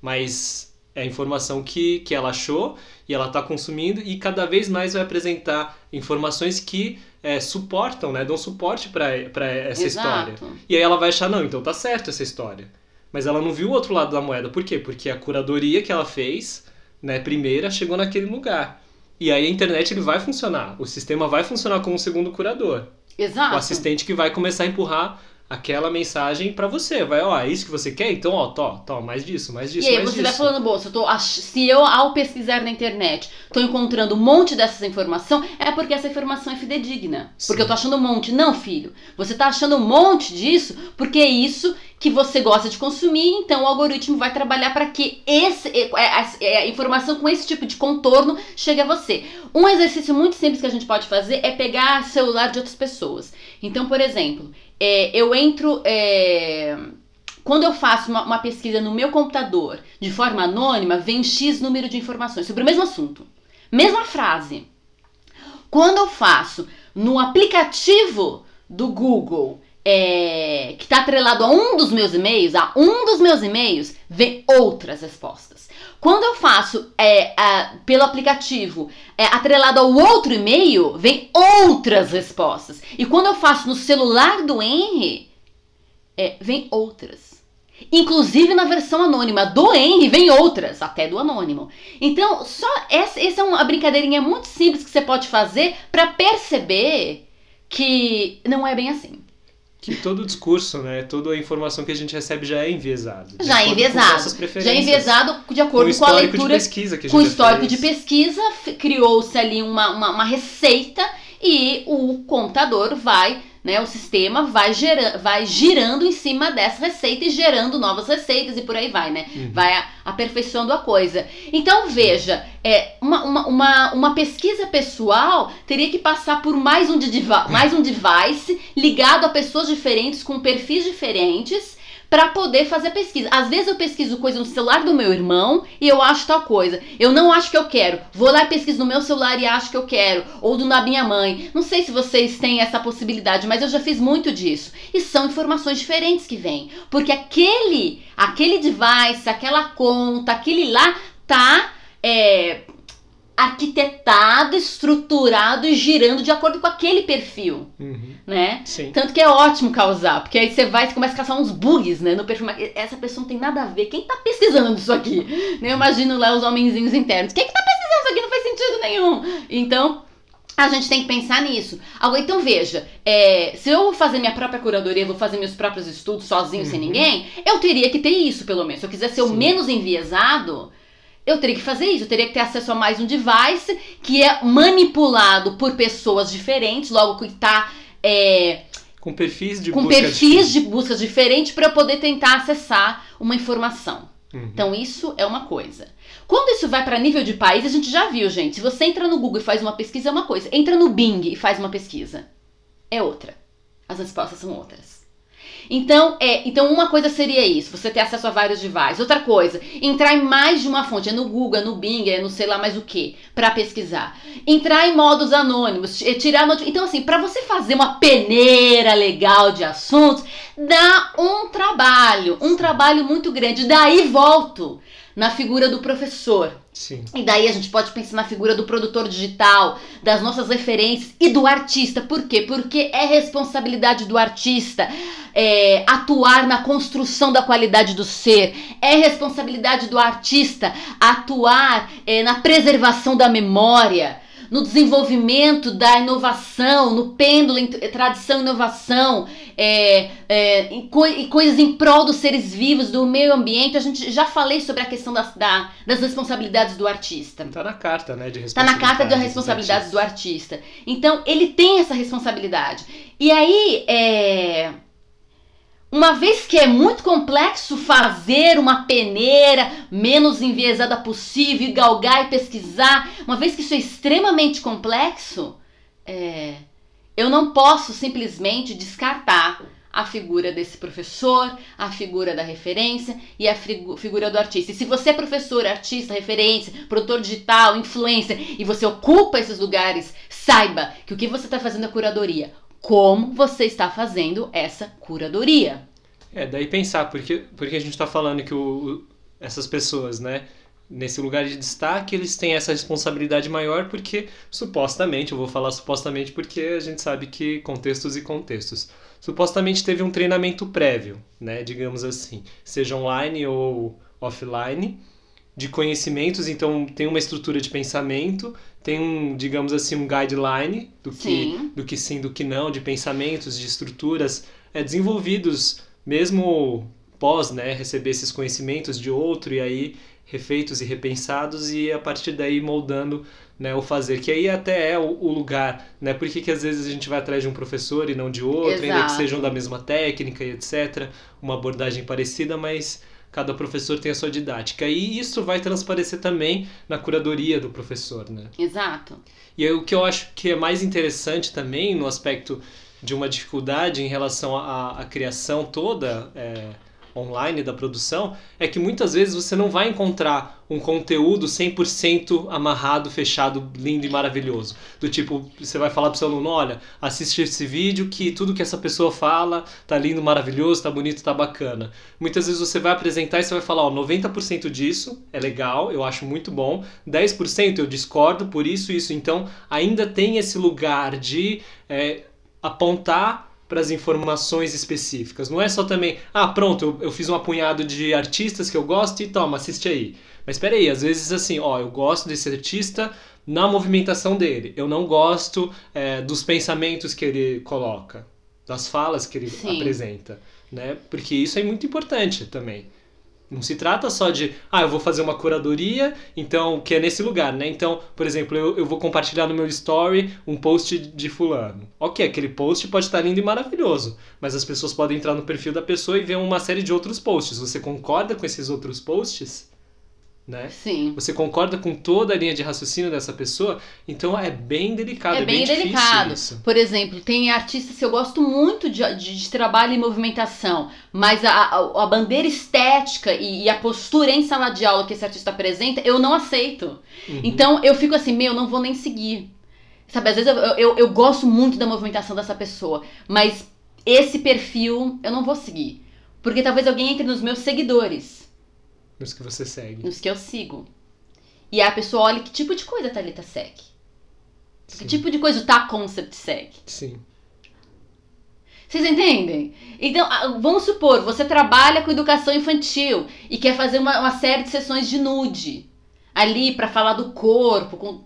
S2: Mas é a informação que, que ela achou e ela está consumindo e cada vez mais vai apresentar informações que é, suportam, né, dão suporte para essa Exato. história. E aí ela vai achar, não, então tá certo essa história. Mas ela não viu o outro lado da moeda. Por quê? Porque a curadoria que ela fez, né, primeira, chegou naquele lugar. E aí a internet ele vai funcionar. O sistema vai funcionar como um segundo curador.
S1: Exato.
S2: O assistente que vai começar a empurrar aquela mensagem para você. Vai, ó, é isso que você quer? Então, ó, tó, tó, mais disso, mais disso,
S1: E aí
S2: mais
S1: você
S2: disso.
S1: vai falando, bom, se eu, tô, se eu, ao pesquisar na internet, tô encontrando um monte dessas informações, é porque essa informação é fidedigna. Sim. Porque eu tô achando um monte. Não, filho. Você tá achando um monte disso porque é isso que você gosta de consumir, então o algoritmo vai trabalhar para que esse, é, é, é, a informação com esse tipo de contorno chegue a você. Um exercício muito simples que a gente pode fazer é pegar celular de outras pessoas. Então, por exemplo, é, eu entro. É, quando eu faço uma, uma, pesquisa no meu computador de forma anônima, vem X número de informações sobre o mesmo assunto. Mesma frase. Quando eu faço no aplicativo do Google, é, que está atrelado a um dos meus e-mails, a um dos meus e-mails, vem outras respostas. Quando eu faço é, pelo aplicativo é, atrelado ao outro e-mail, vem outras respostas. E quando eu faço no celular do Henry, é, vem outras. Inclusive na versão anônima do Henry vem outras, até do anônimo. Então, só essa, essa é uma brincadeirinha muito simples que você pode fazer para perceber que não é bem assim
S2: que todo o discurso, né, toda a informação que a gente recebe já é enviesado.
S1: Já é enviesado. Já é enviesado de acordo com, com a leitura.
S2: De pesquisa que a gente
S1: com o histórico fez. de pesquisa, criou-se ali uma, uma, uma, receita e o contador vai né? O sistema vai, gera, vai girando em cima dessa receita e gerando novas receitas e por aí vai, né?
S2: Uhum.
S1: Vai aperfeiçoando a coisa. Então, veja, é, uma, uma, uma, uma pesquisa pessoal teria que passar por mais um, mais um device ligado a pessoas diferentes, com perfis diferentes para poder fazer pesquisa. Às vezes eu pesquiso coisa no celular do meu irmão e eu acho tal coisa. Eu não acho que eu quero. Vou lá e pesquiso no meu celular e acho que eu quero. Ou do da minha mãe. Não sei se vocês têm essa possibilidade, mas eu já fiz muito disso. E são informações diferentes que vêm. Porque aquele, aquele device, aquela conta, aquele lá tá. É, arquitetado, estruturado e girando de acordo com aquele perfil,
S2: Uhum.
S1: né?
S2: Sim.
S1: Tanto que é ótimo causar, porque aí você vai e começa a caçar uns bugs, né, no perfil. Essa pessoa não tem nada a ver. Quem tá pesquisando isso aqui? Eu imagino lá os homenzinhos internos. Quem que tá pesquisando isso aqui? Não faz sentido nenhum. Então, a gente tem que pensar nisso. Agora, então veja, é, se eu vou fazer minha própria curadoria, vou fazer meus próprios estudos sozinho, sem
S2: Uhum.
S1: ninguém, eu teria que ter isso, pelo menos. Se eu quiser ser o
S2: Sim.
S1: menos enviesado, eu teria que fazer isso. Eu teria que ter acesso a mais um device que é manipulado por pessoas diferentes, logo que tá. é,
S2: Com perfis de
S1: com
S2: busca
S1: perfis de buscas diferentes para eu poder tentar acessar uma informação.
S2: Uhum.
S1: Então isso é uma coisa. Quando isso vai para nível de país, a gente já viu, gente. Se você entra no Google e faz uma pesquisa é uma coisa. Entra no Bing e faz uma pesquisa é outra. As respostas são outras. Então, é, então uma coisa seria isso, você ter acesso a vários devices. Outra coisa, entrar em mais de uma fonte, é no Google, é no Bing, é no sei lá mais o que, para pesquisar. Entrar em modos anônimos, tirar noti- Então assim, para você fazer uma peneira legal de assuntos, dá um trabalho, um trabalho muito grande. Daí volto na figura do professor.
S2: Sim.
S1: E daí a gente pode pensar na figura do produtor digital, das nossas referências e do artista. Por quê? Porque é responsabilidade do artista é, atuar na construção da qualidade do ser. É responsabilidade do artista atuar é, na preservação da memória. No desenvolvimento da inovação, no pêndulo entre tradição e inovação, é, é, e, coi- e coisas em prol dos seres vivos, do meio ambiente. A gente já falei sobre a questão das, da- das responsabilidades do artista.
S2: Tá na carta, né, de
S1: Tá na carta da
S2: responsabilidades
S1: do artista. Então, ele tem essa responsabilidade. E aí, é. Uma vez que é muito complexo fazer uma peneira menos enviesada possível, galgar e pesquisar, uma vez que isso é extremamente complexo, é, eu não posso simplesmente descartar a figura desse professor, a figura da referência e a figu- figura do artista. E se você é professor, artista, referência, produtor digital, influencer e você ocupa esses lugares, saiba que o que você está fazendo é curadoria. Como você está fazendo essa curadoria?
S2: É, daí pensar, porque, porque a gente está falando que o, essas pessoas, né, nesse lugar de destaque, eles têm essa responsabilidade maior porque, supostamente, eu vou falar supostamente porque a gente sabe que contextos e contextos, supostamente teve um treinamento prévio, né, digamos assim, seja online ou offline, de conhecimentos, então tem uma estrutura de pensamento, tem um, digamos assim, um guideline do que
S1: Sim.
S2: do que sim, do que não, de pensamentos, de estruturas é, desenvolvidos mesmo pós né, receber esses conhecimentos de outro e aí refeitos e repensados e a partir daí moldando né, o fazer, que aí até é o, o lugar, né? Por que que às vezes a gente vai atrás de um professor e não de outro, ainda que
S1: Exato.
S2: sejam da mesma técnica e etc, uma abordagem parecida, mas cada professor tem a sua didática. E isso vai transparecer também na curadoria do professor, né?
S1: Exato.
S2: E aí, o que eu acho que é mais interessante também no aspecto de uma dificuldade em relação à, à criação toda é, online da produção é que muitas vezes você não vai encontrar um conteúdo 100% amarrado, fechado, lindo e maravilhoso. Do tipo, você vai falar pro seu aluno, olha, assiste esse vídeo que tudo que essa pessoa fala tá lindo, maravilhoso, tá bonito, tá bacana. Muitas vezes você vai apresentar e você vai falar, ó, 90% disso é legal, eu acho muito bom, 10% eu discordo por isso isso. Então, ainda tem esse lugar de é, apontar para as informações específicas. Não é só também, ah, pronto, eu, eu fiz um apunhado de artistas que eu gosto e toma, assiste aí. Mas espera aí, às vezes assim, ó, eu gosto desse artista na movimentação dele. Eu não gosto é, dos pensamentos que ele coloca, das falas que ele
S1: Sim.
S2: apresenta, né? Porque isso é muito importante também. Não se trata só de, ah, eu vou fazer uma curadoria, então, que é nesse lugar, né? Então, por exemplo, eu, eu vou compartilhar no meu story um post de fulano. Ok, aquele post pode estar lindo e maravilhoso, mas as pessoas podem entrar no perfil da pessoa e ver uma série de outros posts. Você concorda com esses outros posts? Né?
S1: Sim.
S2: Você concorda com toda a linha de raciocínio dessa pessoa? Então é bem delicado, é,
S1: é bem,
S2: bem
S1: delicado.
S2: Isso.
S1: Por exemplo, tem artistas que eu gosto muito de, de, de trabalho em movimentação, mas a, a, a bandeira estética e, e, a postura em sala de aula que esse artista apresenta, eu não aceito. Uhum. Então eu fico assim, meu, não vou nem seguir. Sabe, às vezes eu, eu, eu gosto muito da movimentação dessa pessoa, mas esse perfil eu não vou seguir. Porque talvez alguém entre nos meus seguidores
S2: nos que você segue.
S1: Nos que eu sigo. E a pessoa olha que tipo de coisa a Thalita segue. Sim. Que tipo de coisa o Tá Concept segue.
S2: Sim.
S1: Vocês entendem? Então, vamos supor, você trabalha com educação infantil e quer fazer uma, uma série de sessões de nude ali para falar do corpo. Com...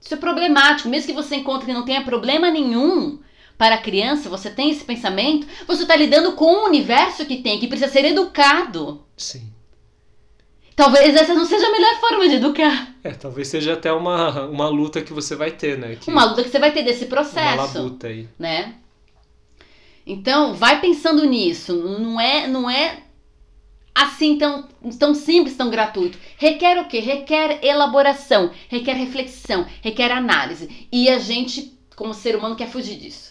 S1: Isso é problemático. Mesmo que você encontre que não tenha problema nenhum, para a criança, você tem esse pensamento, você está lidando com um universo que tem, que precisa ser educado.
S2: Sim.
S1: Talvez essa não seja a melhor forma de educar.
S2: É, talvez seja até uma, uma luta que você vai ter, né? Que...
S1: Uma luta que você vai ter desse processo.
S2: Uma labuta aí.
S1: Né? Então, vai pensando nisso. Não é, não é assim tão, tão simples, tão gratuito. Requer o quê? Requer elaboração, requer reflexão, requer análise. E a gente, como ser humano, quer fugir disso.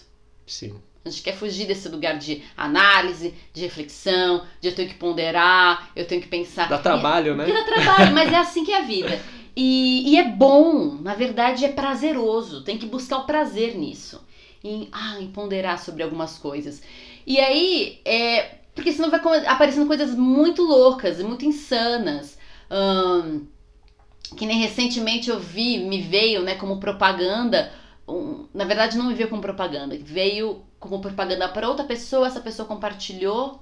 S2: Sim.
S1: A gente quer fugir desse lugar de análise, de reflexão, de eu tenho que ponderar, eu tenho que pensar.
S2: Dá trabalho, e, né?
S1: Dá trabalho, mas é assim que é a vida. E, e, é bom, na verdade é prazeroso, tem que buscar o prazer nisso. Em, ah, em ponderar sobre algumas coisas. E aí, é, porque senão vai aparecendo coisas muito loucas e muito insanas. que nem recentemente eu vi, me veio né, como propaganda um, na verdade não me veio como propaganda, veio como propaganda para outra pessoa, essa pessoa compartilhou,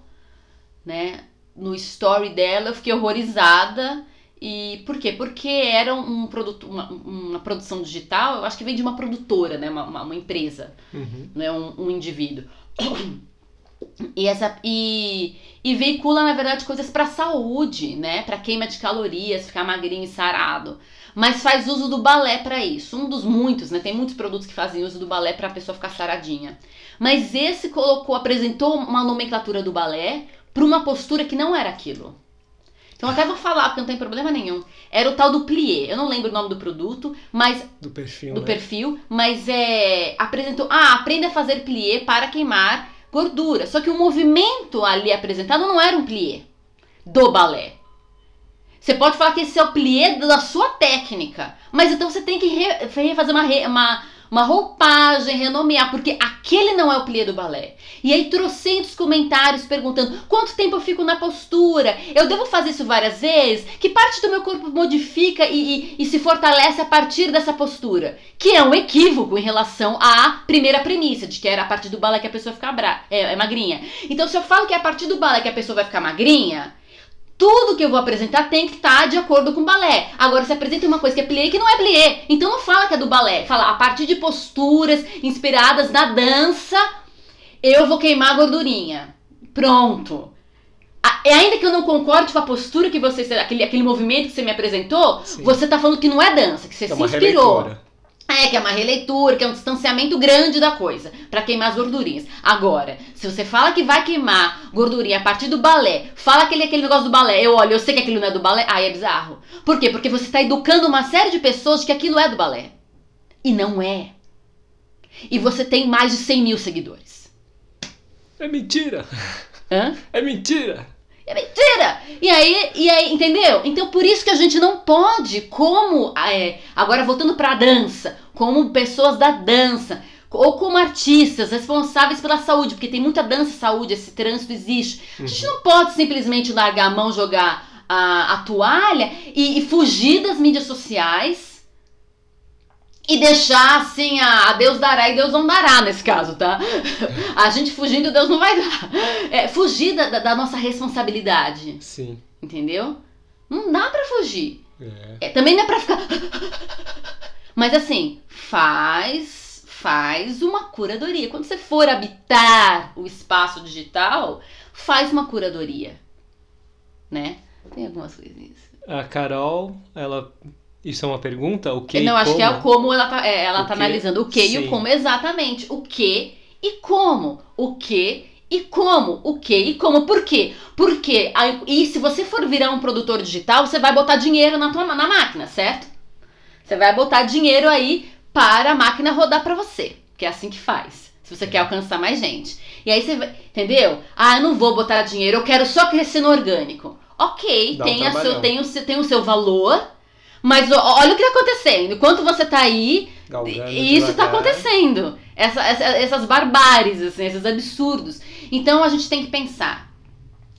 S1: né, no story dela, eu fiquei horrorizada. E por quê? Porque era um produto, uma, uma produção digital, eu acho que vem de uma produtora, né, uma, uma empresa,
S2: uhum.
S1: né, um, um indivíduo. E, essa, e, e veicula, na verdade, coisas para saúde, né? Para queima de calorias, ficar magrinho e sarado mas faz uso do balé para isso. Um dos muitos, né? Tem muitos produtos que fazem uso do balé para a pessoa ficar saradinha. Mas esse colocou, apresentou uma nomenclatura do balé para uma postura que não era aquilo. Então até vou falar, porque não tem problema nenhum. Era o tal do plié. Eu não lembro o nome do produto, mas.
S2: Do perfil.
S1: Do
S2: né?
S1: perfil, mas é. Apresentou. Ah, aprenda a fazer plié para queimar gordura. Só que o movimento ali apresentado não era um plié do balé. Você pode falar que esse é o plié da sua técnica, mas então você tem que refazer uma, re, uma, uma roupagem, renomear, porque aquele não é o plié do balé. E aí trocentos comentários perguntando quanto tempo eu fico na postura, eu devo fazer isso várias vezes, que parte do meu corpo modifica e, e, e se fortalece a partir dessa postura, que é um equívoco em relação à primeira premissa, de que era a partir do balé que a pessoa fica é, é magrinha. Então se eu falo que é a partir do balé que a pessoa vai ficar magrinha, tudo que eu vou apresentar tem que estar tá de acordo com o balé. Agora, se apresenta uma coisa que é plié que não é plié, então não fala que é do balé. Fala a partir de posturas inspiradas na dança, eu vou queimar a gordurinha. Pronto. E ainda que eu não concorde com a postura que você, aquele, aquele movimento que você me apresentou, Sim. você tá falando que não é dança, que você é se inspirou. Releitura. É, que é uma releitura, que é um distanciamento grande da coisa, para queimar as gordurinhas. Agora, se você fala que vai queimar gordurinha a partir do balé, fala aquele, aquele negócio do balé, eu olho, eu sei que aquilo não é do balé, aí é bizarro. Por quê? Porque você está educando uma série de pessoas de que aquilo é do balé. E não é. E você tem mais de 100 mil seguidores.
S2: É mentira.
S1: Hã?
S2: É mentira.
S1: É mentira! E aí, e aí, entendeu? Então por isso que a gente não pode, como. É, agora voltando pra dança, como pessoas da dança, ou como artistas responsáveis pela saúde, porque tem muita dança e saúde, esse trânsito existe. A gente uhum. não pode simplesmente largar a mão, jogar a, a toalha e, e fugir das mídias sociais e deixar assim a, Deus dará e Deus não dará nesse caso, tá? A gente fugindo, Deus não vai dar. É, fugir da, da, nossa responsabilidade.
S2: Sim.
S1: Entendeu? Não dá pra fugir.
S2: É.
S1: É, também não é pra ficar. Mas assim, faz, faz uma curadoria. Quando você for habitar o espaço digital, faz uma curadoria, né? Tem algumas coisinhas.
S2: A Carol, ela. Isso é uma pergunta? O que?
S1: Não,
S2: e
S1: acho
S2: como?
S1: que é o como ela tá, é, ela
S2: O
S1: tá
S2: que?
S1: analisando o que e
S2: Sim.
S1: o como, exatamente. O que e como. O que e como. O que e como. Por quê? Porque, e se você for virar um produtor digital, você vai botar dinheiro na, tua, na máquina, certo? Você vai botar dinheiro aí para a máquina rodar para você. Que é assim que faz. Se você quer alcançar mais gente. E aí você vai. Entendeu? Ah, eu não vou botar dinheiro, eu quero só crescer no orgânico. Ok,
S2: Dá um
S1: tem, a seu, tem, o, seu- tem o seu valor. Mas olha o que tá acontecendo. Enquanto você tá aí,
S2: Galgando
S1: isso tá
S2: devagar.
S1: acontecendo. Essa, essa- essas barbáries, assim, esses absurdos. Então a gente tem que pensar.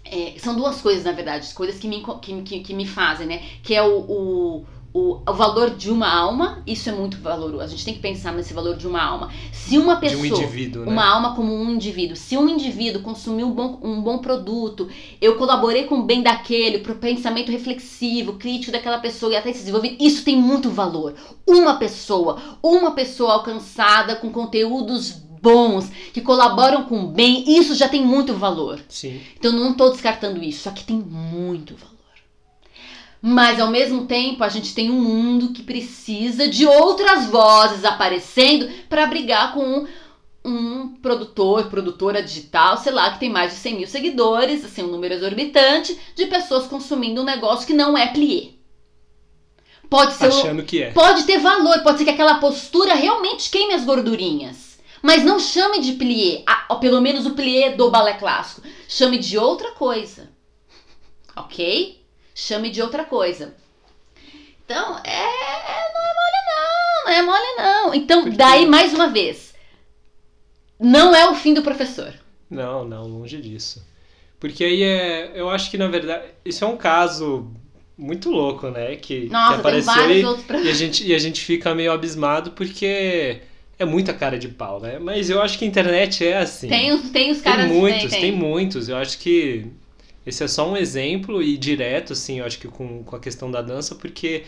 S1: É, são duas coisas, na verdade, coisas que me, que, que, que me fazem, né? Que é o, o, o, o valor de uma alma, isso é muito valoroso. A gente tem que pensar nesse valor de uma alma. Se uma
S2: De
S1: pessoa.
S2: um indivíduo, né?
S1: Uma alma como um indivíduo. Se um indivíduo consumiu um bom, um bom produto, eu colaborei com o bem daquele, pro pensamento reflexivo, crítico daquela pessoa e até se desenvolver, isso tem muito valor. Uma pessoa, uma pessoa alcançada com conteúdos bons, que colaboram com o bem, isso já tem muito valor.
S2: Sim.
S1: Então não estou descartando isso, só que tem muito valor. Mas ao mesmo tempo, a gente tem um mundo que precisa de outras vozes aparecendo para brigar com um, produtor, produtora digital, sei lá, que tem mais de 100 mil seguidores, assim, um número exorbitante de pessoas consumindo um negócio que não é plié. Pode ser,
S2: Achando que é.
S1: pode ter valor, pode ser que aquela postura realmente queime as gordurinhas. Mas não chame de plié, ou pelo menos o plié do balé clássico. Chame de outra coisa. Ok? Chame de outra coisa. Então, é, é- não é mole não, não é mole não. Então, daí mais uma vez, não é o fim do professor.
S2: Não, não, longe disso. Porque aí é. Eu acho que na verdade. Isso é um caso muito louco, né? Que, que
S1: Nossa, tem
S2: apareceu e,
S1: pra...
S2: e, a gente, e a gente fica meio abismado porque é muita cara de pau, né? Mas eu acho que a internet é assim.
S1: Tem os, tem os
S2: Tem
S1: caras...
S2: muitos,
S1: tem,
S2: tem muitos. Eu acho que esse é só um exemplo e direto, assim, eu acho que com, com a questão da dança, porque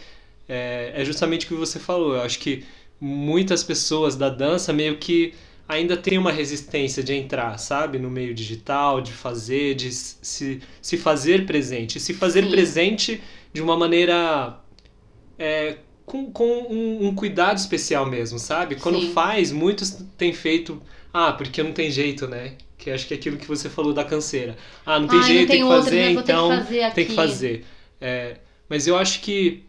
S2: é, é justamente o que você falou. Eu acho que muitas pessoas da dança meio que ainda têm uma resistência de entrar, sabe? No meio digital, de fazer, de se, se fazer presente. Se fazer
S1: Sim.
S2: presente de uma maneira. é, com, com um, um cuidado especial mesmo, sabe? Quando
S1: Sim.
S2: faz, muitos têm feito. Ah, porque não tem jeito, né? Que acho que é aquilo que você falou da canseira. Ah, não tem jeito,
S1: não
S2: tem
S1: tem
S2: que
S1: outra,
S2: fazer,
S1: né? Ter que
S2: então
S1: fazer aqui.
S2: tem que fazer. É, mas eu acho que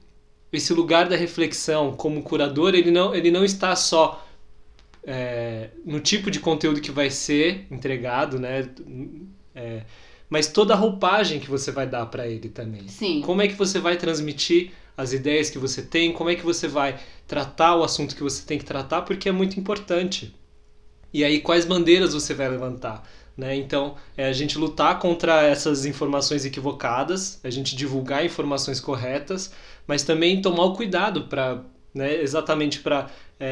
S2: esse lugar da reflexão como curador, ele não, ele não está só é, no tipo de conteúdo que vai ser entregado, né? É, mas toda a roupagem que você vai dar para ele também.
S1: Sim.
S2: Como é que você vai transmitir as ideias que você tem? Como é que você vai tratar o assunto que você tem que tratar? Porque é muito importante. E aí, quais bandeiras você vai levantar? Né? Então, é a gente lutar contra essas informações equivocadas, a gente divulgar informações corretas, mas também tomar o cuidado para, né, exatamente para,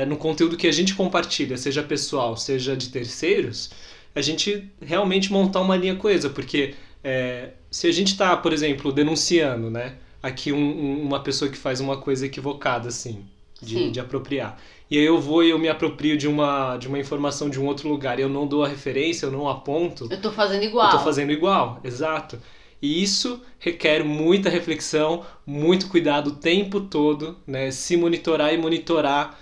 S2: no conteúdo que a gente compartilha, seja pessoal, seja de terceiros, a gente realmente montar uma linha coesa, porque é, se a gente está, por exemplo, denunciando, né, aqui um- um- uma pessoa que faz uma coisa equivocada, assim, de, de apropriar. E aí eu vou e eu me aproprio de uma, de uma informação de um outro lugar, e eu não dou a referência, eu não aponto,
S1: Eu tô fazendo igual.
S2: eu tô fazendo igual, exato. E isso requer muita reflexão, muito cuidado o tempo todo, né? Se monitorar e monitorar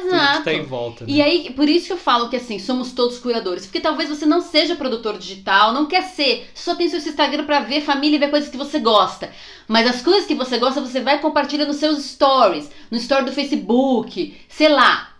S2: tudo que
S1: Exato.
S2: tá em volta. Né?
S1: E aí, por isso que eu falo que assim, somos todos curadores. Porque talvez você não seja produtor digital, não quer ser, só tem seu Instagram pra ver família e ver coisas que você gosta. Mas as coisas que você gosta, você vai compartilhar nos seus stories, no story do Facebook, sei lá.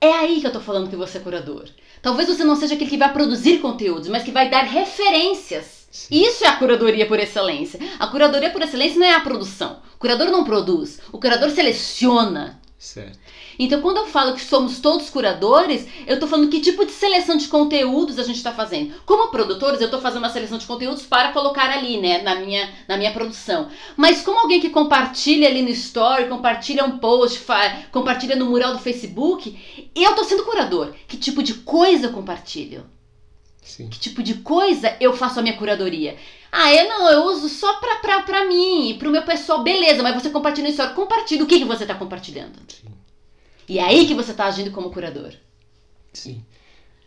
S1: É aí que eu tô falando que você é curador. Talvez você não seja aquele que vai produzir conteúdos, mas que vai dar referências.
S2: Sim.
S1: Isso é a curadoria por excelência. A curadoria por excelência não é a produção. O curador não produz, o curador seleciona.
S2: Certo.
S1: Então, quando eu falo que somos todos curadores, eu tô falando que tipo de seleção de conteúdos a gente tá fazendo. Como produtores, eu tô fazendo uma seleção de conteúdos para colocar ali, né, na minha, na minha produção. Mas como alguém que compartilha ali no story, compartilha um post, compartilha no mural do Facebook, eu tô sendo curador. Que tipo de coisa eu compartilho?
S2: Sim.
S1: Que tipo de coisa eu faço a minha curadoria? Ah, eu não, eu uso só pra, pra, pra mim, pro meu pessoal, beleza, mas você compartilha story. Compartilha, o que, que você tá compartilhando?
S2: Sim.
S1: E é aí que você tá agindo como curador.
S2: Sim.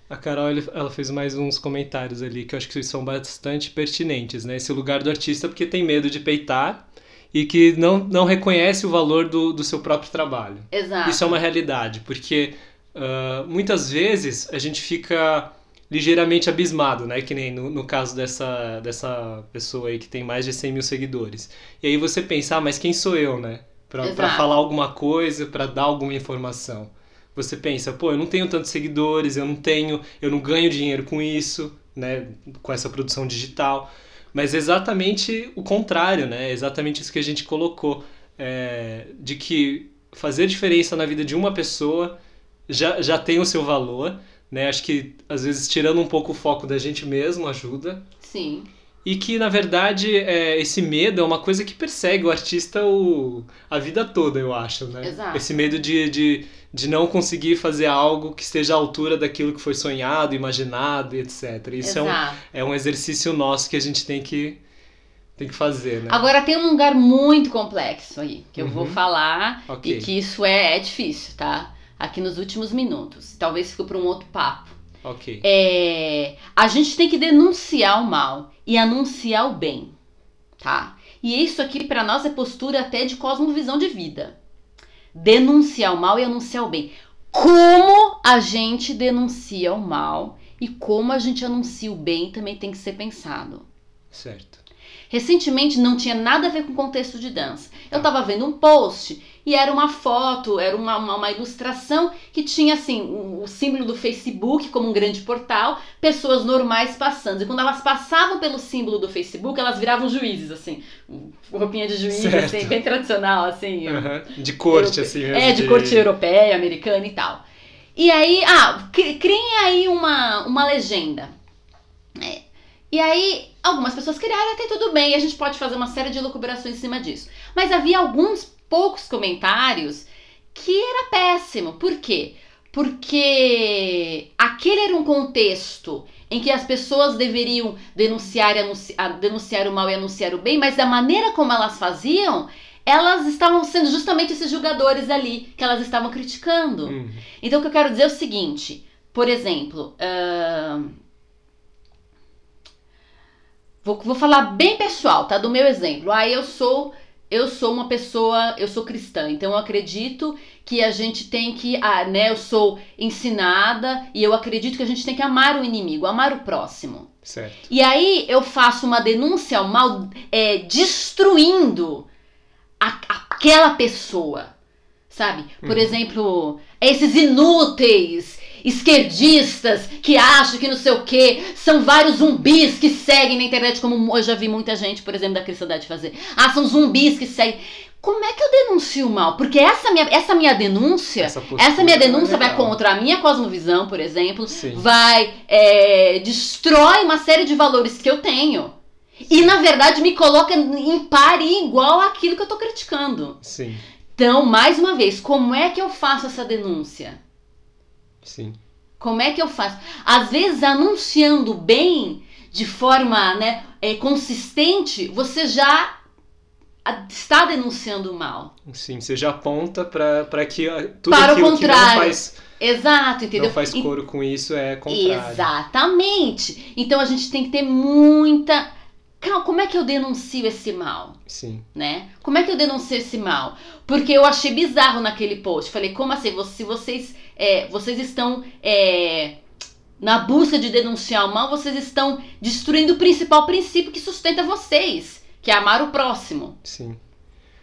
S2: A Carol ela fez mais uns comentários ali que eu acho que são bastante pertinentes, né? Esse lugar do artista porque tem medo de peitar e que não, não reconhece o valor do, do seu próprio trabalho.
S1: Exato.
S2: Isso é uma realidade, porque uh, muitas vezes a gente fica ligeiramente abismado, né? Que nem no, no caso dessa, dessa pessoa aí que tem mais de 100 mil seguidores. E aí você pensa, ah, mas quem sou eu, né? Para falar alguma coisa, para dar alguma informação você pensa, pô, eu não tenho tantos seguidores, eu não tenho, eu não ganho dinheiro com isso, né, com essa produção digital. Mas exatamente o contrário, né? Exatamente isso que a gente colocou, é, de que fazer diferença na vida de uma pessoa já, já tem o seu valor, né? Acho que às vezes tirando um pouco o foco da gente mesmo ajuda.
S1: Sim.
S2: E que, na verdade, é, esse medo é uma coisa que persegue o artista o, a vida toda, eu acho, né?
S1: Exato.
S2: Esse medo de, de, de não conseguir fazer algo que esteja à altura daquilo que foi sonhado, imaginado e etc. Isso é um, é um exercício nosso que a gente tem que, tem que fazer, né?
S1: Agora, tem um lugar muito complexo aí, que eu vou
S2: Uhum.
S1: falar,
S2: Ok.
S1: e que isso é, é difícil, tá? Aqui nos últimos minutos. Talvez fique para um outro papo.
S2: Ok.
S1: É, a gente tem que denunciar o mal e anunciar o bem, tá? E isso aqui para nós é postura até de cosmovisão de vida. Denunciar o mal e anunciar o bem. Como a gente denuncia o mal e como a gente anuncia o bem também tem que ser pensado.
S2: Certo.
S1: Recentemente não tinha nada a ver com contexto de dança. Eu tava vendo um post e era uma foto, era uma, uma, uma ilustração que tinha assim o, o símbolo do Facebook como um grande portal, pessoas normais passando. E quando elas passavam pelo símbolo do Facebook, elas viravam juízes, assim, roupinha de juiz, assim, bem tradicional, assim.
S2: De corte, assim mesmo.
S1: É, de corte europeia, americana e tal. E aí, ah, cri- criem aí uma, uma legenda. É. E aí, algumas pessoas criaram, até tudo bem, e a gente pode fazer uma série de lucubrações em cima disso. Mas havia alguns poucos comentários que era péssimo. Por quê? Porque aquele era um contexto em que as pessoas deveriam denunciar, e anunci- a- denunciar o mal e anunciar o bem, mas da maneira como elas faziam, elas estavam sendo justamente esses julgadores ali que elas estavam criticando.
S2: Uhum.
S1: Então o que eu quero dizer é o seguinte, por exemplo, ahn, vou, vou falar bem pessoal, tá? Do meu exemplo. Ah, eu sou eu sou uma pessoa, eu sou cristã, então eu acredito que a gente tem que, ah, né? Eu sou ensinada e eu acredito que a gente tem que amar o inimigo, amar o próximo.
S2: Certo.
S1: E aí eu faço uma denúncia ao mal é, destruindo a- aquela pessoa, sabe? Por
S2: Uhum.
S1: exemplo, esses inúteis esquerdistas que acham que não sei o que são vários zumbis que seguem na internet, como eu já vi muita gente, por exemplo, da cristandade fazer. Ah, são zumbis que seguem. Como é que eu denuncio o mal? Porque essa minha, essa minha denúncia,
S2: Essa
S1: essa, minha
S2: é
S1: denúncia vai
S2: legal.
S1: contra a minha cosmovisão, por exemplo,
S2: Sim.
S1: vai é, destrói uma série de valores que eu tenho e na verdade me coloca em par e igual àquilo que eu tô criticando.
S2: Sim.
S1: Então, mais uma vez, como é que eu faço essa denúncia?
S2: Sim.
S1: Como é que eu faço? Às vezes, anunciando bem, de forma né, é, consistente, você já está denunciando o mal.
S2: Sim. Você já aponta para que ah, tudo
S1: Para o
S2: aquilo que não
S1: contrário.
S2: faz,
S1: Exato, entendeu?
S2: não faz
S1: E-
S2: coro com isso é contrário.
S1: Exatamente. Então a gente tem que ter muita. Calma, como é que eu denuncio esse mal?
S2: Sim.
S1: né? Como é que eu denuncio esse mal? Porque eu achei bizarro naquele post. Falei, como assim? Se vocês, é, vocês estão é, na busca de denunciar o mal, vocês estão destruindo o principal princípio que sustenta vocês, que é amar o próximo.
S2: Sim.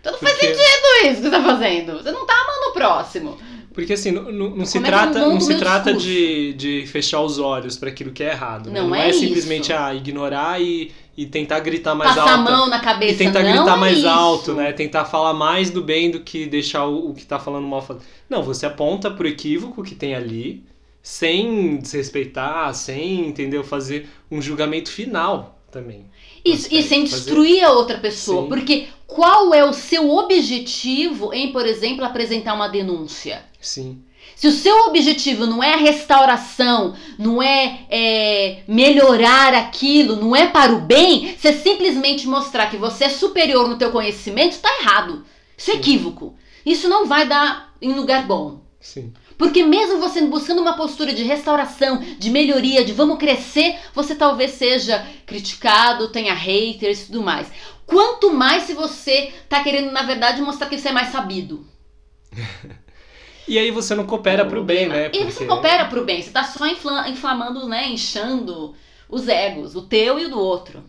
S1: Então não faz
S2: Porque-
S1: sentido isso que você tá fazendo. Você não tá amando o próximo.
S2: Porque assim, não, não- não se
S1: é
S2: trata, não se trata
S1: discurso?
S2: de, de fechar os olhos para aquilo que é errado. né?
S1: Não
S2: Não
S1: é
S2: é, simplesmente ah, ignorar e, e tentar gritar mais
S1: Passar a
S2: alto.
S1: mão na cabeça.
S2: E tentar
S1: não
S2: gritar
S1: é
S2: mais
S1: isso.
S2: alto, né? Tentar falar mais do bem do que deixar o, o que tá falando mal falar. Não, você aponta pro equívoco que tem ali, sem desrespeitar, sem, entendeu? Fazer um julgamento final também.
S1: Isso, e sem
S2: fazer?
S1: destruir a outra pessoa.
S2: Sim.
S1: Porque qual é o seu objetivo em, por exemplo, apresentar uma denúncia?
S2: Sim,
S1: Se o seu objetivo não é a restauração, não é, é, melhorar aquilo, não é para o bem, você simplesmente mostrar que você é superior no teu conhecimento, está errado. Isso é
S2: Sim.
S1: equívoco. Isso não vai dar em lugar bom.
S2: Sim.
S1: Porque mesmo você buscando uma postura de restauração, de melhoria, de vamos crescer, você talvez seja criticado, tenha haters e tudo mais. Quanto mais se você tá querendo, na verdade, mostrar que você é mais sabido.
S2: E aí você não coopera pro bem, né?
S1: E você não coopera pro bem, você tá só infla- inflamando, né, inchando os egos, o teu e o do outro.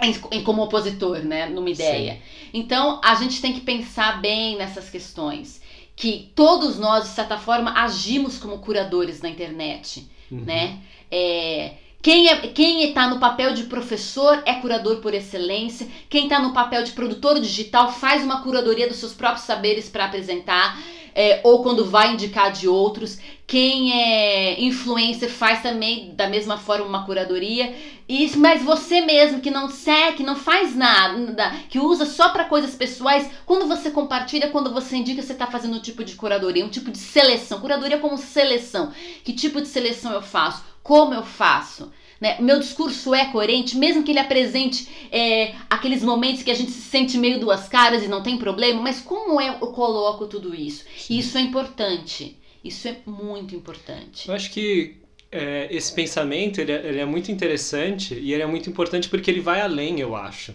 S1: Em, como opositor, né, numa ideia. Então, a gente tem que pensar bem nessas questões. Que todos nós, de certa forma, agimos como curadores na internet
S2: Uhum.
S1: né? É, quem, é, quem está no papel de professor é curador por excelência. Quem está no papel de produtor digital faz uma curadoria dos seus próprios saberes para apresentar, é, ou quando vai indicar de outros. Quem é influencer faz também da mesma forma uma curadoria. E, mas você mesmo que não segue, que não faz nada, que usa só para coisas pessoais, quando você compartilha, quando você indica, você está fazendo um tipo de curadoria, um tipo de seleção. Curadoria como seleção. Que tipo de seleção eu faço? Como eu faço? Né? Meu discurso é coerente, mesmo que ele apresente é, aqueles momentos que a gente se sente meio duas caras e não tem problema, mas como eu, eu coloco tudo isso?
S2: Sim.
S1: Isso é importante. Isso é muito importante.
S2: Eu acho que é, esse pensamento ele é, ele é muito interessante e ele é muito importante porque ele vai além, eu acho.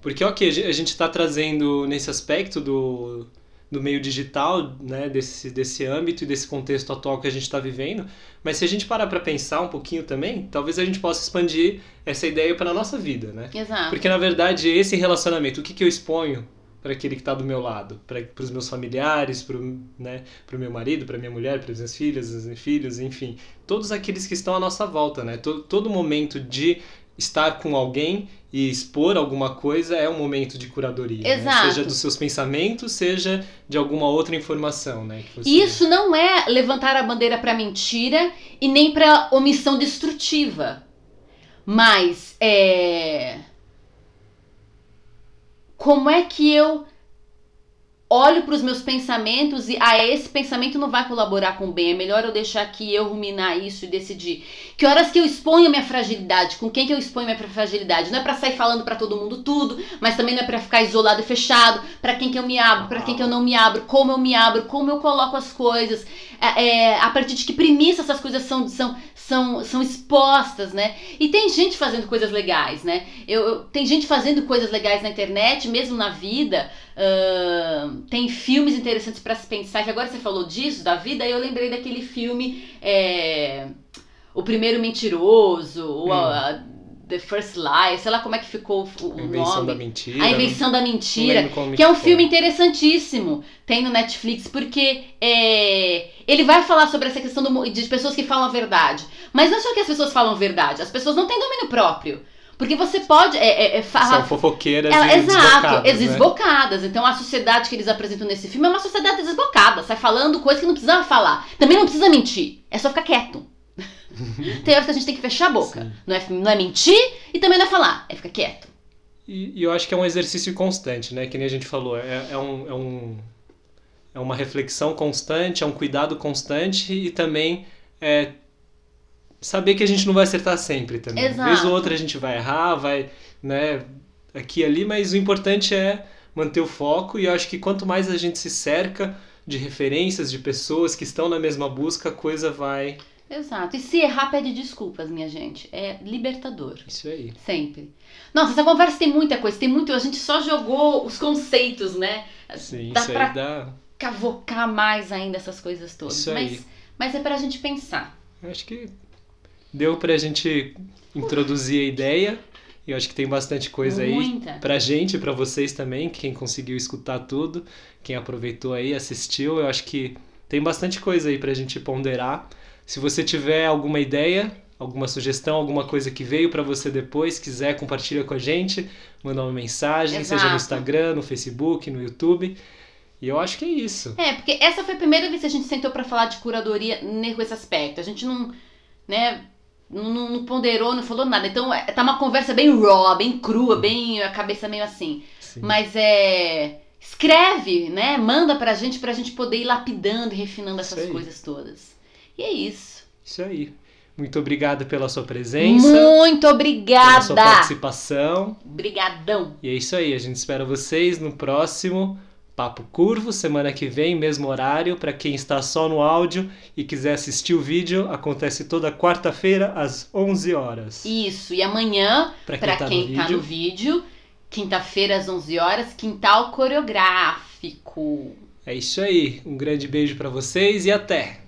S2: Porque, ok, a gente está trazendo nesse aspecto do, do meio digital, né, desse, desse âmbito e desse contexto atual que a gente está vivendo, mas se a gente parar para pensar um pouquinho também, talvez a gente possa expandir essa ideia para a nossa vida, né?
S1: Exato.
S2: Porque, na verdade, esse relacionamento, o que, que eu exponho para aquele que está do meu lado? Para os meus familiares, para o né, pro meu marido, para minha mulher, para as minhas filhas, meus filhos, enfim. Todos aqueles que estão à nossa volta, né? Todo, todo momento de estar com alguém e expor alguma coisa é um momento de curadoria. né?
S1: Exato.
S2: Seja dos seus pensamentos, seja de alguma outra informação, né? você-
S1: E isso não é levantar a bandeira para mentira e nem para omissão destrutiva. Mas é como é que eu olho para os meus pensamentos e ah, esse pensamento não vai colaborar com o bem. É melhor eu deixar aqui eu ruminar isso e decidir. Que horas que eu exponho a minha fragilidade? Com quem que eu exponho a minha fragilidade? Não é para sair falando para todo mundo tudo, mas também não é para ficar isolado e fechado. Para quem que eu me abro? Para quem que eu não me abro? Como eu me abro? Como eu coloco as coisas? É, é, a partir de que premissa essas coisas são são são, são expostas, né? E tem gente fazendo coisas legais, né? Eu, eu- tem gente fazendo coisas legais na internet, mesmo na vida. Ahn, tem filmes interessantes para se pensar. Que agora você falou disso, da vida, aí eu lembrei daquele filme. é, o Primeiro Mentiroso, ou a- The First Lie, sei lá como é que ficou o, o
S2: A invenção
S1: nome.
S2: da mentira.
S1: A Invenção da Mentira. Que é um filme interessantíssimo. Tem no Netflix, porque é, ele vai falar sobre essa questão do de pessoas que falam a verdade. Mas não só que as pessoas falam verdade, as pessoas não têm domínio próprio. Porque você pode é, é, é, falar.
S2: São fofoqueiras
S1: Ela-
S2: e
S1: exato,
S2: desbocadas, né?
S1: desbocadas. Então a sociedade que eles apresentam nesse filme é uma sociedade desbocada, sai falando coisas que não precisava falar. Também não precisa mentir, é só ficar quieto. tem horas que a gente tem que fechar a boca.
S2: Sim.
S1: Não é, não é mentir e também não é falar, é ficar quieto.
S2: E, e eu acho que é um exercício constante, né? Que nem a gente falou. É, é, um, é, um, é uma reflexão constante, é um cuidado constante e também é saber que a gente não vai acertar sempre também.
S1: Exato.
S2: Vez ou outra a gente vai errar, vai, né, aqui e ali, mas o importante é manter o foco e eu acho que quanto mais a gente se cerca de referências, de pessoas que estão na mesma busca, a coisa vai.
S1: Exato. E se errar, pede desculpas, minha gente. É libertador.
S2: Isso aí.
S1: Sempre. Nossa, essa conversa tem muita coisa, tem muito. A gente só jogou os conceitos, né?
S2: Sim,
S1: Dá
S2: isso
S1: pra
S2: aí dá.
S1: cavocar mais ainda essas coisas todas.
S2: Isso aí.
S1: Mas, mas é pra gente pensar.
S2: Acho que deu pra gente introduzir a ideia. E eu acho que tem bastante coisa aí
S1: Muita.
S2: pra gente, pra vocês também, quem conseguiu escutar tudo, quem aproveitou aí, assistiu. Eu acho que tem bastante coisa aí pra gente ponderar. Se você tiver alguma ideia, alguma sugestão, alguma coisa que veio pra você depois, quiser compartilha com a gente, manda uma mensagem, seja
S1: Exato.
S2: no Instagram, no Facebook, no YouTube. E eu acho que é isso.
S1: É, porque essa foi a primeira vez que a gente sentou pra falar de curadoria ne- com esse aspecto. A gente não, né, não, não- ponderou, não falou nada. Então é, tá uma conversa bem raw, bem crua, bem a cabeça meio assim.
S2: Sim.
S1: Mas é. Escreve, né? Manda pra gente pra gente poder ir lapidando e refinando essas
S2: aí.
S1: coisas todas. E é isso.
S2: Isso aí. Muito obrigado pela sua presença,
S1: Muito
S2: pela
S1: obrigada!
S2: sua participação.
S1: Obrigadão!
S2: E é isso aí, a gente espera vocês no próximo Papo Curvo, semana que vem, mesmo horário. Para quem está só no áudio e quiser assistir o vídeo, acontece toda quarta-feira às 11 horas.
S1: Isso, e amanhã, para
S2: quem
S1: quem,
S2: tá no
S1: tá no vídeo, quinta-feira às 11 horas, quintal coreográfico.
S2: É isso aí. Um grande beijo para vocês e até.